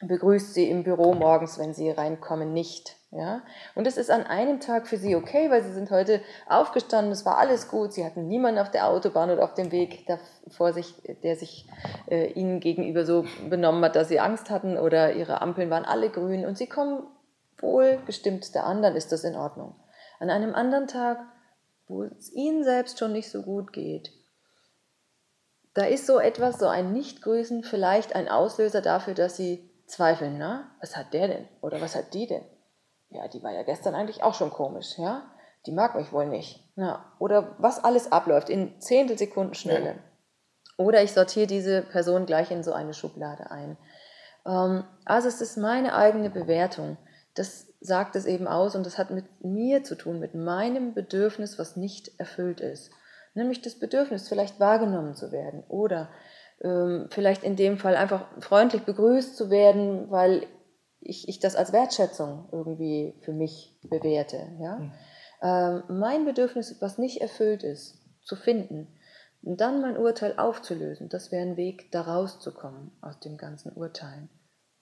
Speaker 2: begrüßt Sie im Büro morgens, wenn Sie reinkommen, nicht. Ja? Und es ist an einem Tag für Sie okay, weil Sie sind heute aufgestanden, es war alles gut, Sie hatten niemanden auf der Autobahn oder auf dem Weg vor sich, der sich äh, Ihnen gegenüber so benommen hat, dass Sie Angst hatten oder Ihre Ampeln waren alle grün und Sie kommen wohl gestimmt der anderen, ist das in Ordnung. An einem anderen Tag, wo es Ihnen selbst schon nicht so gut geht, da ist so etwas, so ein Nichtgrüßen vielleicht ein Auslöser dafür, dass sie zweifeln, na, was hat der denn? Oder was hat die denn? Ja, die war ja gestern eigentlich auch schon komisch, ja? Die mag mich wohl nicht. Na, oder was alles abläuft in Zehntelsekunden Schnelle. Ja. Oder ich sortiere diese Person gleich in so eine Schublade ein. Ähm, also es ist meine eigene Bewertung. Das sagt es eben aus und das hat mit mir zu tun, mit meinem Bedürfnis, was nicht erfüllt ist nämlich das Bedürfnis, vielleicht wahrgenommen zu werden oder ähm, vielleicht in dem Fall einfach freundlich begrüßt zu werden, weil ich, ich das als Wertschätzung irgendwie für mich bewerte. Ja? Mhm. äh, mein Bedürfnis, was nicht erfüllt ist, zu finden und dann mein Urteil aufzulösen, das wäre ein Weg, da rauszukommen aus dem ganzen Urteilen.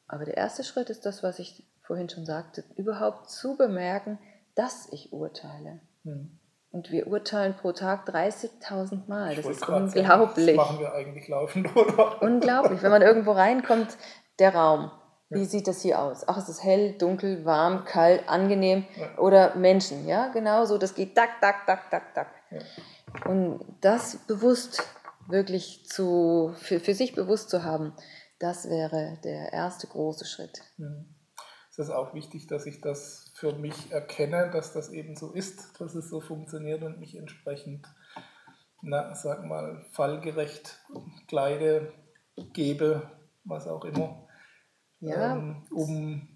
Speaker 2: Aber der erste Schritt ist das, was ich vorhin schon sagte, überhaupt zu bemerken, dass ich urteile. Hm. Und wir urteilen pro Tag 30.000 Mal. Das ist unglaublich. Sagen, das
Speaker 1: machen wir eigentlich laufend, oder?
Speaker 2: Unglaublich. Wenn man irgendwo reinkommt, der Raum. Wie ja. sieht das hier aus? Ach, es ist hell, dunkel, warm, kalt, angenehm. Ja. Oder Menschen, ja, genau so. Das geht tak, tak, tak, tak, tak. Ja. Und das bewusst wirklich zu, für, für sich bewusst zu haben, das wäre der erste große Schritt.
Speaker 1: Es ist auch wichtig, dass ich das für mich erkenne, dass das eben so ist, dass es so funktioniert und mich entsprechend, na, sag mal, fallgerecht kleide, gebe, was auch immer, ja. ähm, um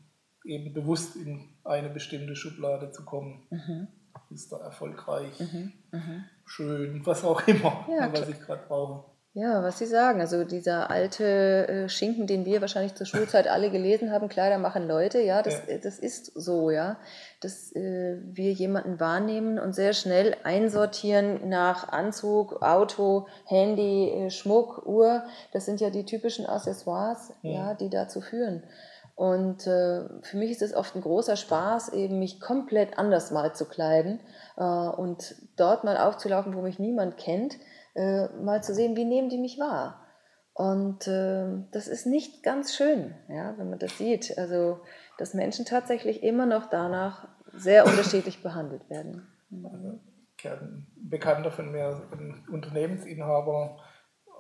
Speaker 1: eben bewusst in eine bestimmte Schublade zu kommen. Mhm. Ist da erfolgreich, mhm. Mhm. schön, was auch immer, ja, was ich gerade brauche.
Speaker 2: Ja, was Sie sagen, also dieser alte äh, Schinken, den wir wahrscheinlich zur Schulzeit alle gelesen haben, Kleider machen Leute, ja, das, ja. Das ist so, ja, dass äh, wir jemanden wahrnehmen und sehr schnell einsortieren nach Anzug, Auto, Handy, äh, Schmuck, Uhr, das sind ja die typischen Accessoires, ja, ja die dazu führen. Und äh, für mich ist es oft ein großer Spaß, eben mich komplett anders mal zu kleiden äh, und dort mal aufzulaufen, wo mich niemand kennt äh, mal zu sehen, wie nehmen die mich wahr. Und äh, das ist nicht ganz schön, ja, wenn man das sieht. Also, dass Menschen tatsächlich immer noch danach sehr unterschiedlich behandelt werden.
Speaker 1: Also, ein Bekannter von mir, ein Unternehmensinhaber,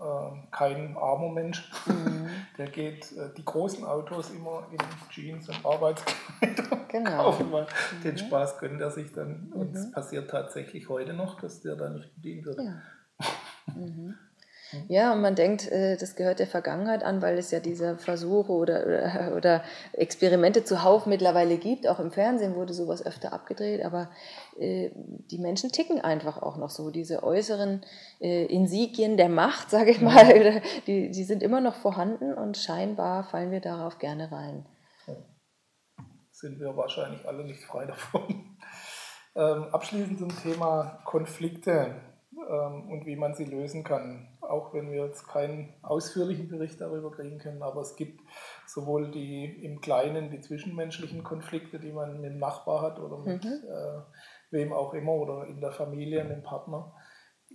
Speaker 1: äh, kein armer Mensch, mhm. der geht äh, die großen Autos immer in Jeans und Arbeitskleider genau. kaufen, weil mhm. den Spaß gönnt er sich dann. Und es mhm. passiert tatsächlich heute noch, dass der da nicht bedient wird.
Speaker 2: Ja. Mhm. Ja, und man denkt, äh, das gehört der Vergangenheit an, weil es ja diese Versuche oder, oder, oder, Experimente zuhauf mittlerweile gibt. Auch im Fernsehen wurde sowas öfter abgedreht, aber äh, die Menschen ticken einfach auch noch so. Diese äußeren äh, Insigien der Macht, sage ich mal, die, die sind immer noch vorhanden und scheinbar fallen wir darauf gerne rein.
Speaker 1: Sind wir wahrscheinlich alle nicht frei davon. Ähm, abschließend zum Thema Konflikte und wie man sie lösen kann. Auch wenn wir jetzt keinen ausführlichen Bericht darüber kriegen können, aber es gibt sowohl die im Kleinen, die zwischenmenschlichen Konflikte, die man mit dem Nachbar hat oder mit mhm. äh, wem auch immer oder in der Familie, mit dem Partner.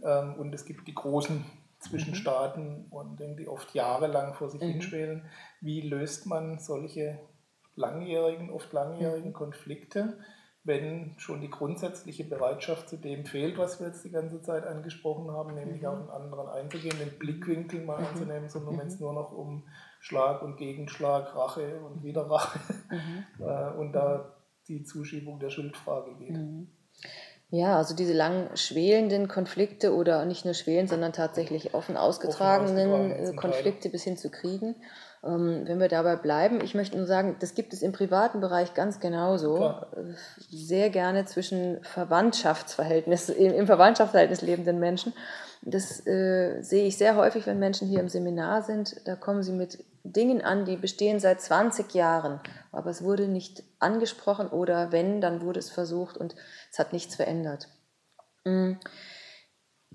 Speaker 1: Ähm, und es gibt die großen zwischen mhm. Staaten und die oft jahrelang vor sich mhm. hinschwelen. Wie löst man solche langjährigen, oft langjährigen mhm. Konflikte? Wenn schon die grundsätzliche Bereitschaft zu dem fehlt, was wir jetzt die ganze Zeit angesprochen haben, nämlich mhm. auf einen anderen einzugehen, den Blickwinkel mal mhm. anzunehmen, sondern mhm. wenn es nur noch um Schlag und Gegenschlag, Rache und wieder Rache mhm. äh, und da die Zuschiebung der Schuldfrage geht. Mhm.
Speaker 2: Ja, also diese lang schwelenden Konflikte oder nicht nur schwelen, sondern tatsächlich offen ausgetragenen offen ausgetragen Konflikte bis hin zu Kriegen. Ähm, wenn wir dabei bleiben, ich möchte nur sagen, das gibt es im privaten Bereich ganz genauso. Klar. Sehr gerne zwischen Verwandtschaftsverhältnis, im Verwandtschaftsverhältnis lebenden Menschen. Das äh, sehe ich sehr häufig, wenn Menschen hier im Seminar sind. Da kommen sie mit Dingen an, die bestehen seit 20 Jahren, aber es wurde nicht angesprochen oder wenn, dann wurde es versucht und es hat nichts verändert. Mhm.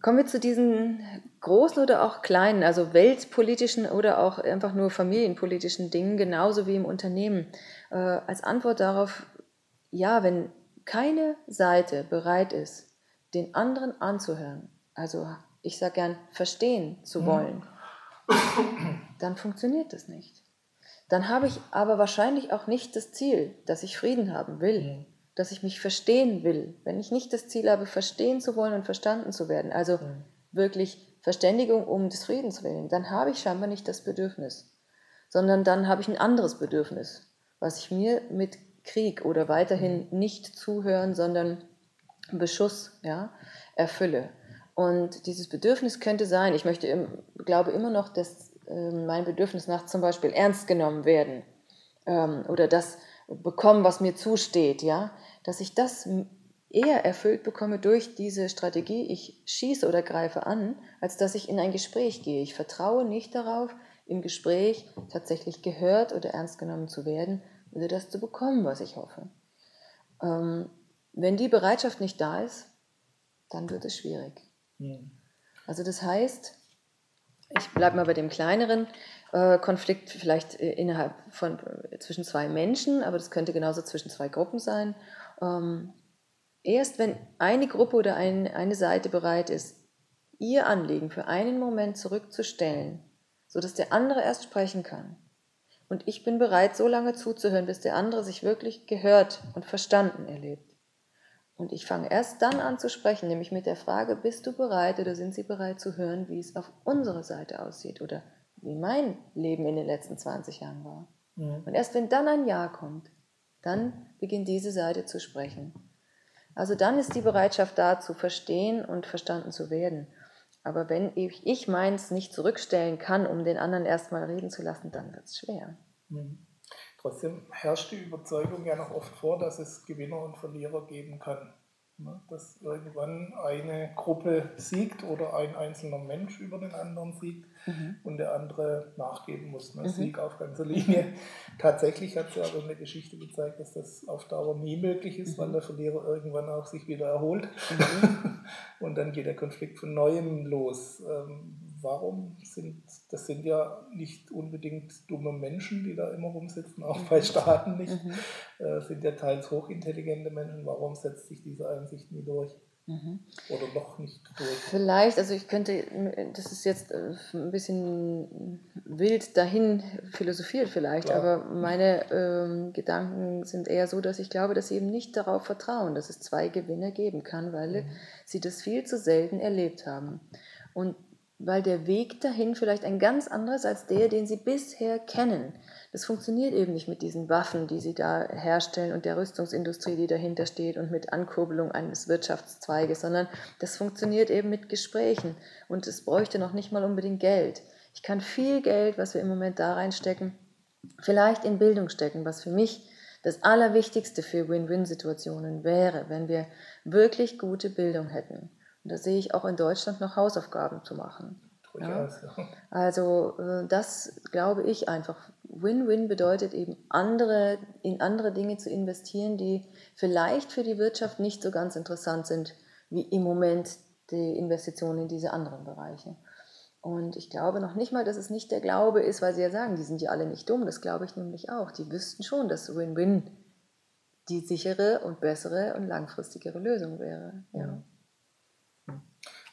Speaker 2: Kommen wir zu diesen großen oder auch kleinen, also weltpolitischen oder auch einfach nur familienpolitischen Dingen, genauso wie im Unternehmen. Äh, als Antwort darauf, ja, wenn keine Seite bereit ist, den anderen anzuhören, also ich sage gern verstehen zu mhm. wollen, dann funktioniert das nicht. Dann habe ich aber wahrscheinlich auch nicht das Ziel, dass ich Frieden haben will. Mhm dass ich mich verstehen will, wenn ich nicht das Ziel habe, verstehen zu wollen und verstanden zu werden, also mhm. wirklich Verständigung um des Friedens willen, dann habe ich scheinbar nicht das Bedürfnis, sondern dann habe ich ein anderes Bedürfnis, was ich mir mit Krieg oder weiterhin mhm. nicht zuhören, sondern Beschuss ja, erfülle. Und dieses Bedürfnis könnte sein, ich möchte, glaube immer noch, dass äh, mein Bedürfnis nach zum Beispiel ernst genommen werden ähm, oder das bekommen, was mir zusteht, ja, dass ich das eher erfüllt bekomme durch diese Strategie, ich schieße oder greife an, als dass ich in ein Gespräch gehe. Ich vertraue nicht darauf, im Gespräch tatsächlich gehört oder ernst genommen zu werden oder das zu bekommen, was ich hoffe. Ähm, wenn die Bereitschaft nicht da ist, dann wird es schwierig. Mhm. Also das heißt, ich bleibe mal bei dem kleineren äh, Konflikt vielleicht äh, innerhalb von äh, zwischen zwei Menschen, aber das könnte genauso zwischen zwei Gruppen sein. Ähm, erst wenn eine Gruppe oder ein, eine Seite bereit ist, ihr Anliegen für einen Moment zurückzustellen, sodass der andere erst sprechen kann. Und ich bin bereit, so lange zuzuhören, bis der andere sich wirklich gehört und verstanden erlebt. Und ich fange erst dann an zu sprechen, nämlich mit der Frage, bist du bereit oder sind sie bereit zu hören, wie es auf unserer Seite aussieht oder wie mein Leben in den letzten 20 Jahren war. Mhm. Und erst wenn dann ein Ja kommt, dann beginnt diese Seite zu sprechen. Also dann ist die Bereitschaft da, zu verstehen und verstanden zu werden. Aber wenn ich, ich meins nicht zurückstellen kann, um den anderen erstmal reden zu lassen, dann wird es schwer. Mhm.
Speaker 1: Trotzdem herrscht die Überzeugung ja noch oft vor, dass es Gewinner und Verlierer geben kann. Ne? Dass irgendwann eine Gruppe siegt oder ein einzelner Mensch über den anderen siegt mhm. und der andere nachgeben muss. Ne? Mhm. Sieg auf ganzer Linie. Tatsächlich hat es ja aber in der Geschichte gezeigt, dass das auf Dauer nie möglich ist, mhm. weil der Verlierer irgendwann auch sich wieder erholt. Mhm. und dann geht der Konflikt von neuem los. Ähm, warum sind, das sind ja nicht unbedingt dumme Menschen, die da immer rumsitzen, auch bei Staaten nicht, mhm. äh, sind ja teils hochintelligente Menschen. Warum setzt sich diese Einsicht nie durch? Mhm. Oder noch nicht durch?
Speaker 2: Vielleicht, also ich könnte, das ist jetzt äh, ein bisschen wild dahin philosophiert vielleicht, Klar. aber meine ähm, Gedanken sind eher so, dass ich glaube, dass sie eben nicht darauf vertrauen, dass es zwei Gewinner geben kann, weil mhm. sie das viel zu selten erlebt haben. Und weil der Weg dahin vielleicht ein ganz anderes als der, den sie bisher kennen. Das funktioniert eben nicht mit diesen Waffen, die sie da herstellen und der Rüstungsindustrie, die dahinter steht und mit Ankurbelung eines Wirtschaftszweiges, sondern das funktioniert eben mit Gesprächen und es bräuchte noch nicht mal unbedingt Geld. Ich kann viel Geld, was wir im Moment da reinstecken, vielleicht in Bildung stecken, was für mich das Allerwichtigste für Win-Win-Situationen wäre, wenn wir wirklich gute Bildung hätten. Und da sehe ich auch in Deutschland noch Hausaufgaben zu machen. Ja? Also äh, das glaube ich einfach. Win-Win bedeutet eben andere, in andere Dinge zu investieren, die vielleicht für die Wirtschaft nicht so ganz interessant sind, wie im Moment die Investitionen in diese anderen Bereiche. Und ich glaube noch nicht mal, dass es nicht der Glaube ist, weil sie ja sagen, die sind ja alle nicht dumm. Das glaube ich nämlich auch. Die wüssten schon, dass Win-Win die sichere und bessere und langfristigere Lösung wäre. Ja.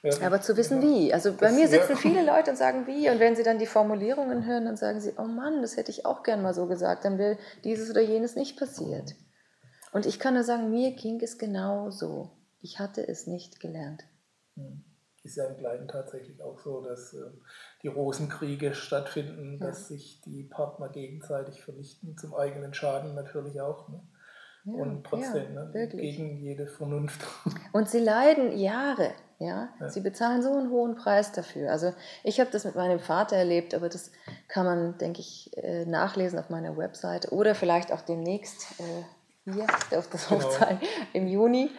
Speaker 2: Ja, Aber zu wissen, ja. wie. Also bei das, mir sitzen ja. viele Leute und sagen, wie. Und wenn sie dann die Formulierungen hören, dann sagen sie, oh Mann, das hätte ich auch gern mal so gesagt. Dann wäre dieses oder jenes nicht passiert. Und ich kann nur sagen, mir ging es genau so. Ich hatte es nicht gelernt.
Speaker 1: Hm. Ist ja im Kleinen tatsächlich auch so, dass äh, die Rosenkriege stattfinden, dass sich die Partner gegenseitig vernichten, zum eigenen Schaden natürlich auch. Ne? Ja, und trotzdem ja, ne, gegen jede Vernunft.
Speaker 2: Und sie leiden Jahre. Ja? ja? Sie bezahlen so einen hohen Preis dafür. Also ich habe das mit meinem Vater erlebt, aber das kann man, denke ich, äh, nachlesen auf meiner Webseite oder vielleicht auch demnächst äh, hier auf das genau. Hochzeit im Juni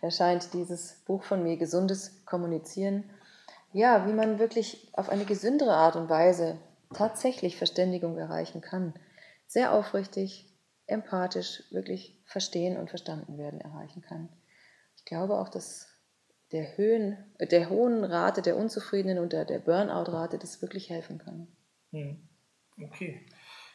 Speaker 2: erscheint dieses Buch von mir, Gesundes Kommunizieren. Ja, wie man wirklich auf eine gesündere Art und Weise tatsächlich Verständigung erreichen kann. Sehr aufrichtig, empathisch, wirklich verstehen und verstanden werden erreichen kann. Ich glaube auch, dass der, Höhen, der hohen Rate der Unzufriedenen und der, der Burnout-Rate das wirklich helfen kann.
Speaker 1: Hm. Okay.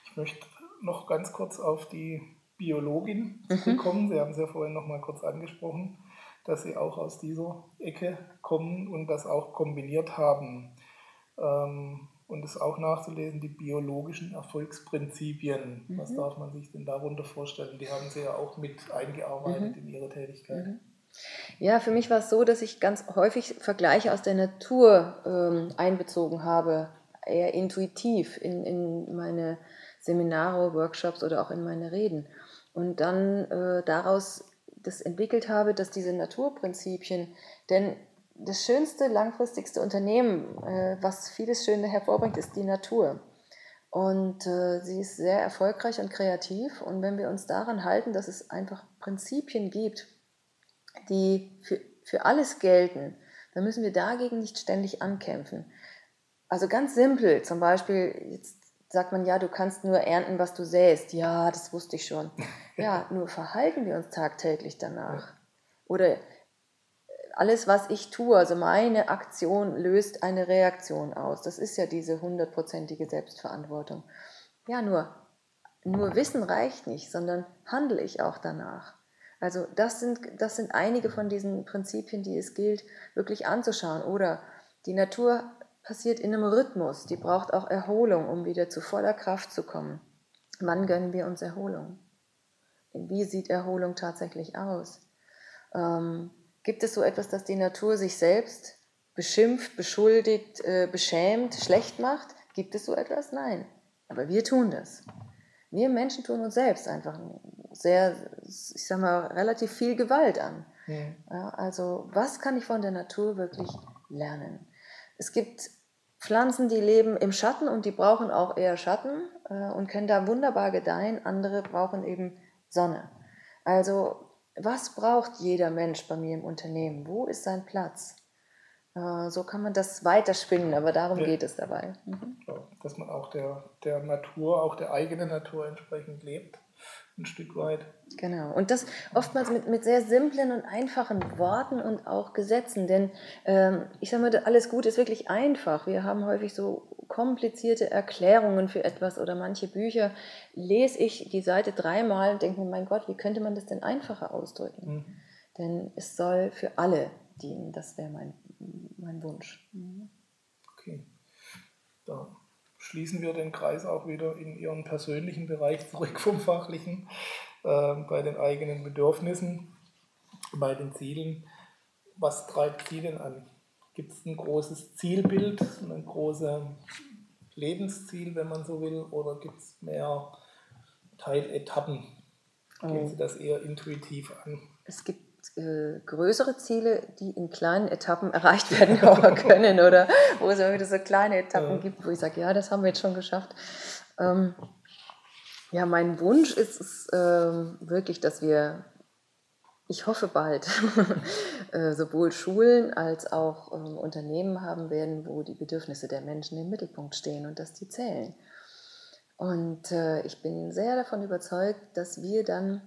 Speaker 1: Ich möchte noch ganz kurz auf die Biologin mhm. kommen. Sie haben es ja vorhin noch mal kurz angesprochen, dass Sie auch aus dieser Ecke kommen und das auch kombiniert haben. Ähm, und es auch nachzulesen, die biologischen Erfolgsprinzipien. Mhm. Was darf man sich denn darunter vorstellen? Die haben Sie ja auch mit eingearbeitet mhm. in Ihre Tätigkeit. Mhm.
Speaker 2: Ja, für mich war es so, dass ich ganz häufig Vergleiche aus der Natur ähm, einbezogen habe, eher intuitiv in, in meine Seminare, Workshops oder auch in meine Reden. Und dann äh, daraus das entwickelt habe, dass diese Naturprinzipien, denn das schönste, langfristigste Unternehmen, äh, was vieles Schöne hervorbringt, ist die Natur. Und äh, sie ist sehr erfolgreich und kreativ. Und wenn wir uns daran halten, dass es einfach Prinzipien gibt, die für, für alles gelten, dann müssen wir dagegen nicht ständig ankämpfen. Also ganz simpel, zum Beispiel, jetzt sagt man ja, du kannst nur ernten, was du säst. Ja, das wusste ich schon. Ja, nur verhalten wir uns tagtäglich danach. Oder alles, was ich tue, also meine Aktion löst eine Reaktion aus. Das ist ja diese hundertprozentige Selbstverantwortung. Ja, nur, nur Wissen reicht nicht, sondern handle ich auch danach. Also das sind, das sind einige von diesen Prinzipien, die es gilt, wirklich anzuschauen. Oder die Natur passiert in einem Rhythmus, die braucht auch Erholung, um wieder zu voller Kraft zu kommen. Wann gönnen wir uns Erholung? Wie sieht Erholung tatsächlich aus? Ähm, Gibt es so etwas, das die Natur sich selbst beschimpft, beschuldigt, äh, beschämt, schlecht macht? Gibt es so etwas? Nein. Aber wir tun das. Wir Menschen tun uns selbst einfach sehr, ich sag mal, relativ viel Gewalt an. Mhm. Ja, also, was kann ich von der Natur wirklich lernen? Es gibt Pflanzen, die leben im Schatten und die brauchen auch eher Schatten äh, und können da wunderbar gedeihen. Andere brauchen eben Sonne. Also was braucht jeder Mensch bei mir im Unternehmen? Wo ist sein Platz? Äh, so kann man das weiterspinnen, aber darum ja. geht es dabei. Mhm.
Speaker 1: Dass man auch der, der Natur, auch der eigenen Natur entsprechend lebt ein Stück weit.
Speaker 2: Genau. Und das oftmals mit, mit sehr simplen und einfachen Worten und auch Gesetzen. Denn ähm, ich sage mal, alles Gute ist wirklich einfach. Wir haben häufig so komplizierte Erklärungen für etwas oder manche Bücher lese ich die Seite dreimal und denke mir, mein Gott, wie könnte man das denn einfacher ausdrücken? Mhm. Denn es soll für alle dienen. Das wäre mein, mein Wunsch. Mhm.
Speaker 1: Okay. Da schließen wir den Kreis auch wieder in Ihren persönlichen Bereich zurück vom fachlichen, äh, bei den eigenen Bedürfnissen, bei den Zielen. Was treibt Sie denn an? Gibt es ein großes Zielbild, ein großes Lebensziel, wenn man so will, oder gibt es mehr Teiletappen? Gehen oh. Sie das eher intuitiv an?
Speaker 2: Es gibt äh, größere Ziele, die in kleinen Etappen erreicht werden können oder wo es immer wieder so kleine Etappen ja. gibt, wo ich sage, ja, das haben wir jetzt schon geschafft. Ähm, ja, mein Wunsch ist es ähm, wirklich, dass wir, ich hoffe bald, äh, sowohl Schulen als auch ähm, Unternehmen haben werden, wo die Bedürfnisse der Menschen im Mittelpunkt stehen und dass die zählen. Und äh, ich bin sehr davon überzeugt, dass wir dann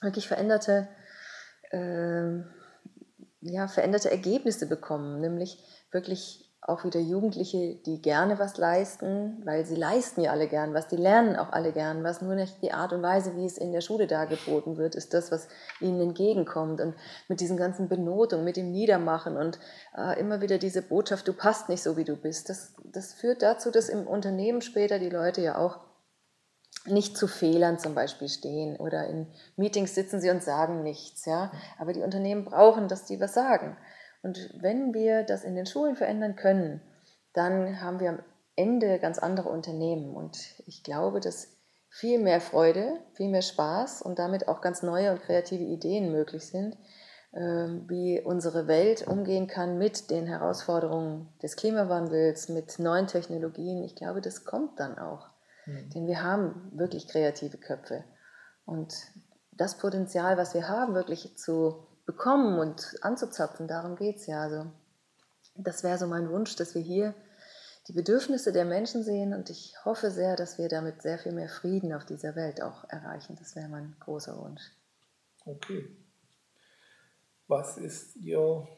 Speaker 2: wirklich veränderte äh, ja, veränderte Ergebnisse bekommen, nämlich wirklich auch wieder Jugendliche, die gerne was leisten, weil sie leisten ja alle gern was, die lernen auch alle gern was, nur nicht die Art und Weise, wie es in der Schule dargeboten wird, ist das, was ihnen entgegenkommt. Und mit diesen ganzen Benotungen, mit dem Niedermachen und äh, immer wieder diese Botschaft, du passt nicht so, wie du bist, das, das führt dazu, dass im Unternehmen später die Leute ja auch nicht zu Fehlern zum Beispiel stehen oder in Meetings sitzen sie und sagen nichts, ja. Aber die Unternehmen brauchen, dass die was sagen. Und wenn wir das in den Schulen verändern können, dann haben wir am Ende ganz andere Unternehmen. Und ich glaube, dass viel mehr Freude, viel mehr Spaß und damit auch ganz neue und kreative Ideen möglich sind, ähm, wie unsere Welt umgehen kann mit den Herausforderungen des Klimawandels, mit neuen Technologien. Ich glaube, das kommt dann auch. Mhm. Denn wir haben wirklich kreative Köpfe. Und das Potenzial, was wir haben, wirklich zu bekommen und anzuzapfen, darum geht es ja. Also, das wäre so mein Wunsch, dass wir hier die Bedürfnisse der Menschen sehen und ich hoffe sehr, dass wir damit sehr viel mehr Frieden auf dieser Welt auch erreichen. Das wäre mein großer Wunsch.
Speaker 1: Okay. Was ist Ihr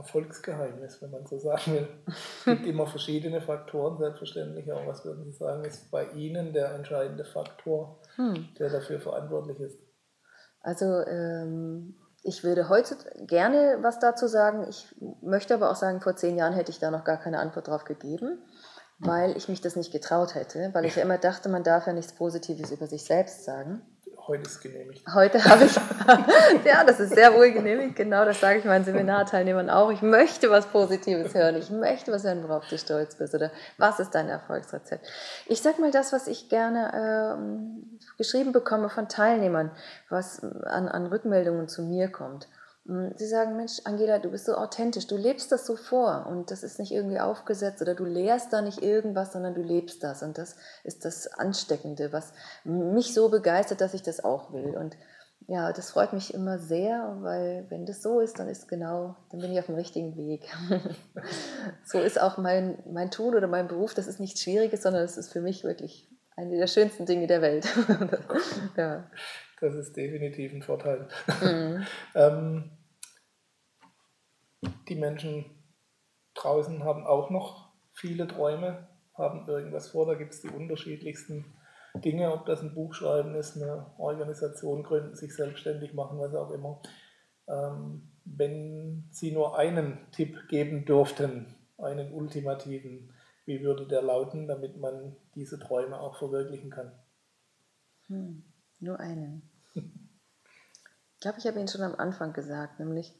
Speaker 1: Erfolgsgeheimnis, wenn man so sagen will. Es gibt immer verschiedene Faktoren, selbstverständlich. Aber was würden Sie sagen, ist bei Ihnen der entscheidende Faktor, hm. der dafür verantwortlich ist?
Speaker 2: Also ähm, ich würde heute gerne was dazu sagen. Ich möchte aber auch sagen, vor zehn Jahren hätte ich da noch gar keine Antwort drauf gegeben, weil ich mich das nicht getraut hätte, weil ich ja immer dachte, man darf ja nichts Positives über sich selbst sagen.
Speaker 1: Heute ist genehmigt.
Speaker 2: Heute habe ich, ja, das ist sehr wohl genehmigt, genau, das sage ich meinen Seminarteilnehmern auch. Ich möchte was Positives hören, ich möchte was hören, worauf du stolz bist oder was ist dein Erfolgsrezept. Ich sage mal das, was ich gerne ähm, geschrieben bekomme von Teilnehmern, was an, an Rückmeldungen zu mir kommt. Hm, sie sagen, Mensch, Angela, du bist so authentisch, du lebst das so vor und das ist nicht irgendwie aufgesetzt oder du lehrst da nicht irgendwas, sondern du lebst das und das ist das Ansteckende, was mich so begeistert, dass ich das auch will. Und ja, das freut mich immer sehr, weil wenn das so ist, dann ist genau, dann bin ich auf dem richtigen Weg. so ist auch mein, mein Tun oder mein Beruf, das ist nichts Schwieriges, sondern es ist für mich wirklich eine der schönsten Dinge der Welt.
Speaker 1: ja. Das ist definitiv ein Vorteil. Mhm. ähm, die Menschen draußen haben auch noch viele Träume, haben irgendwas vor. Da gibt es die unterschiedlichsten Dinge, ob das ein Buch schreiben ist, eine Organisation gründen, sich selbstständig machen, was auch immer. Ähm, wenn Sie nur einen Tipp geben dürften, einen ultimativen, wie würde der lauten, damit man diese Träume auch verwirklichen kann?
Speaker 2: Hm, nur einen. Ich glaube, ich habe Ihnen schon am Anfang gesagt, nämlich,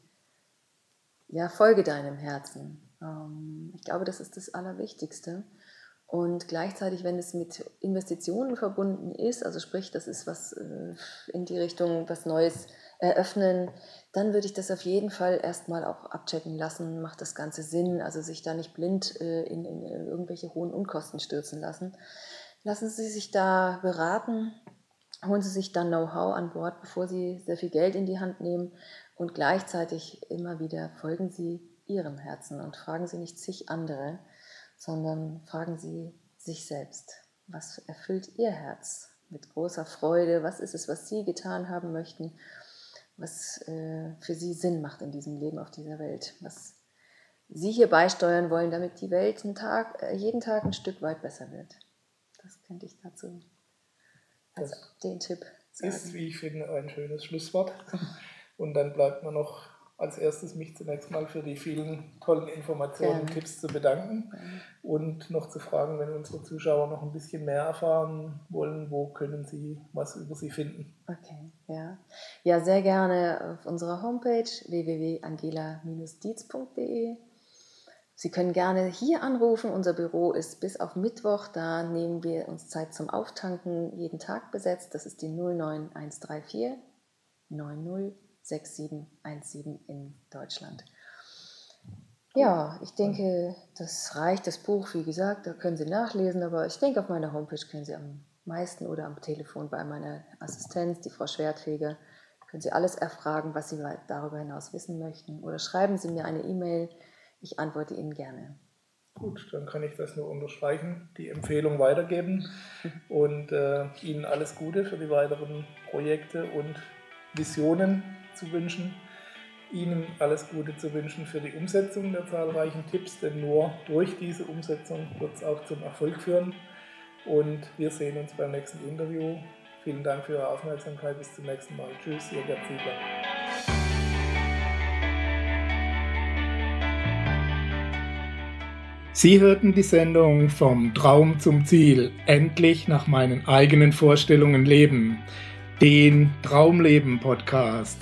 Speaker 2: ja, folge deinem Herzen. Ähm, ich glaube, das ist das Allerwichtigste. Und gleichzeitig, wenn es mit Investitionen verbunden ist, also sprich, das ist was äh, in die Richtung, was Neues eröffnen, dann würde ich das auf jeden Fall erstmal auch abchecken lassen, macht das Ganze Sinn, also sich da nicht blind äh, in, in irgendwelche hohen Unkosten stürzen lassen. Lassen Sie sich da beraten, holen Sie sich dann Know-how an Bord, bevor Sie sehr viel Geld in die Hand nehmen und gleichzeitig immer wieder folgen Sie Ihrem Herzen und fragen Sie nicht zig andere, sondern fragen Sie sich selbst, was erfüllt Ihr Herz mit großer Freude, was ist es, was Sie getan haben möchten, was äh, für Sie Sinn macht in diesem Leben auf dieser Welt, was Sie hier beisteuern wollen, damit die Welt Tag, äh, jeden Tag ein Stück weit besser wird. Das könnte ich dazu als das den Tipp.
Speaker 1: Ist, wie ich finde, ein schönes Schlusswort. Und dann bleibt mir noch als erstes mich zunächst mal für die vielen tollen Informationen und ja. Tipps zu bedanken und noch zu fragen, wenn unsere Zuschauer noch ein bisschen mehr erfahren wollen, wo können sie was über sie finden?
Speaker 2: Okay, ja. Ja, sehr gerne auf unserer Homepage www.angela-dietz.de. Sie können gerne hier anrufen. Unser Büro ist bis auf Mittwoch, da nehmen wir uns Zeit zum Auftanken jeden Tag besetzt. Das ist die 09134 90 6717 in Deutschland. Ja, ich denke, das reicht, das Buch, wie gesagt, da können Sie nachlesen, aber ich denke, auf meiner Homepage können Sie am meisten oder am Telefon bei meiner Assistenz, die Frau Schwertfeger, können Sie alles erfragen, was Sie darüber hinaus wissen möchten. Oder schreiben Sie mir eine E-Mail, ich antworte Ihnen gerne.
Speaker 1: Gut, dann kann ich das nur unterstreichen, die Empfehlung weitergeben und äh, Ihnen alles Gute für die weiteren Projekte und Visionen zu wünschen, Ihnen alles Gute zu wünschen für die Umsetzung der zahlreichen Tipps, denn nur durch diese Umsetzung wird es auch zum Erfolg führen. Und wir sehen uns beim nächsten Interview. Vielen Dank für Ihre Aufmerksamkeit. Bis zum nächsten Mal. Tschüss, Ihr Gerd Ziegler. Sie hörten die Sendung Vom Traum zum Ziel, endlich nach meinen eigenen Vorstellungen leben, den Traumleben Podcast.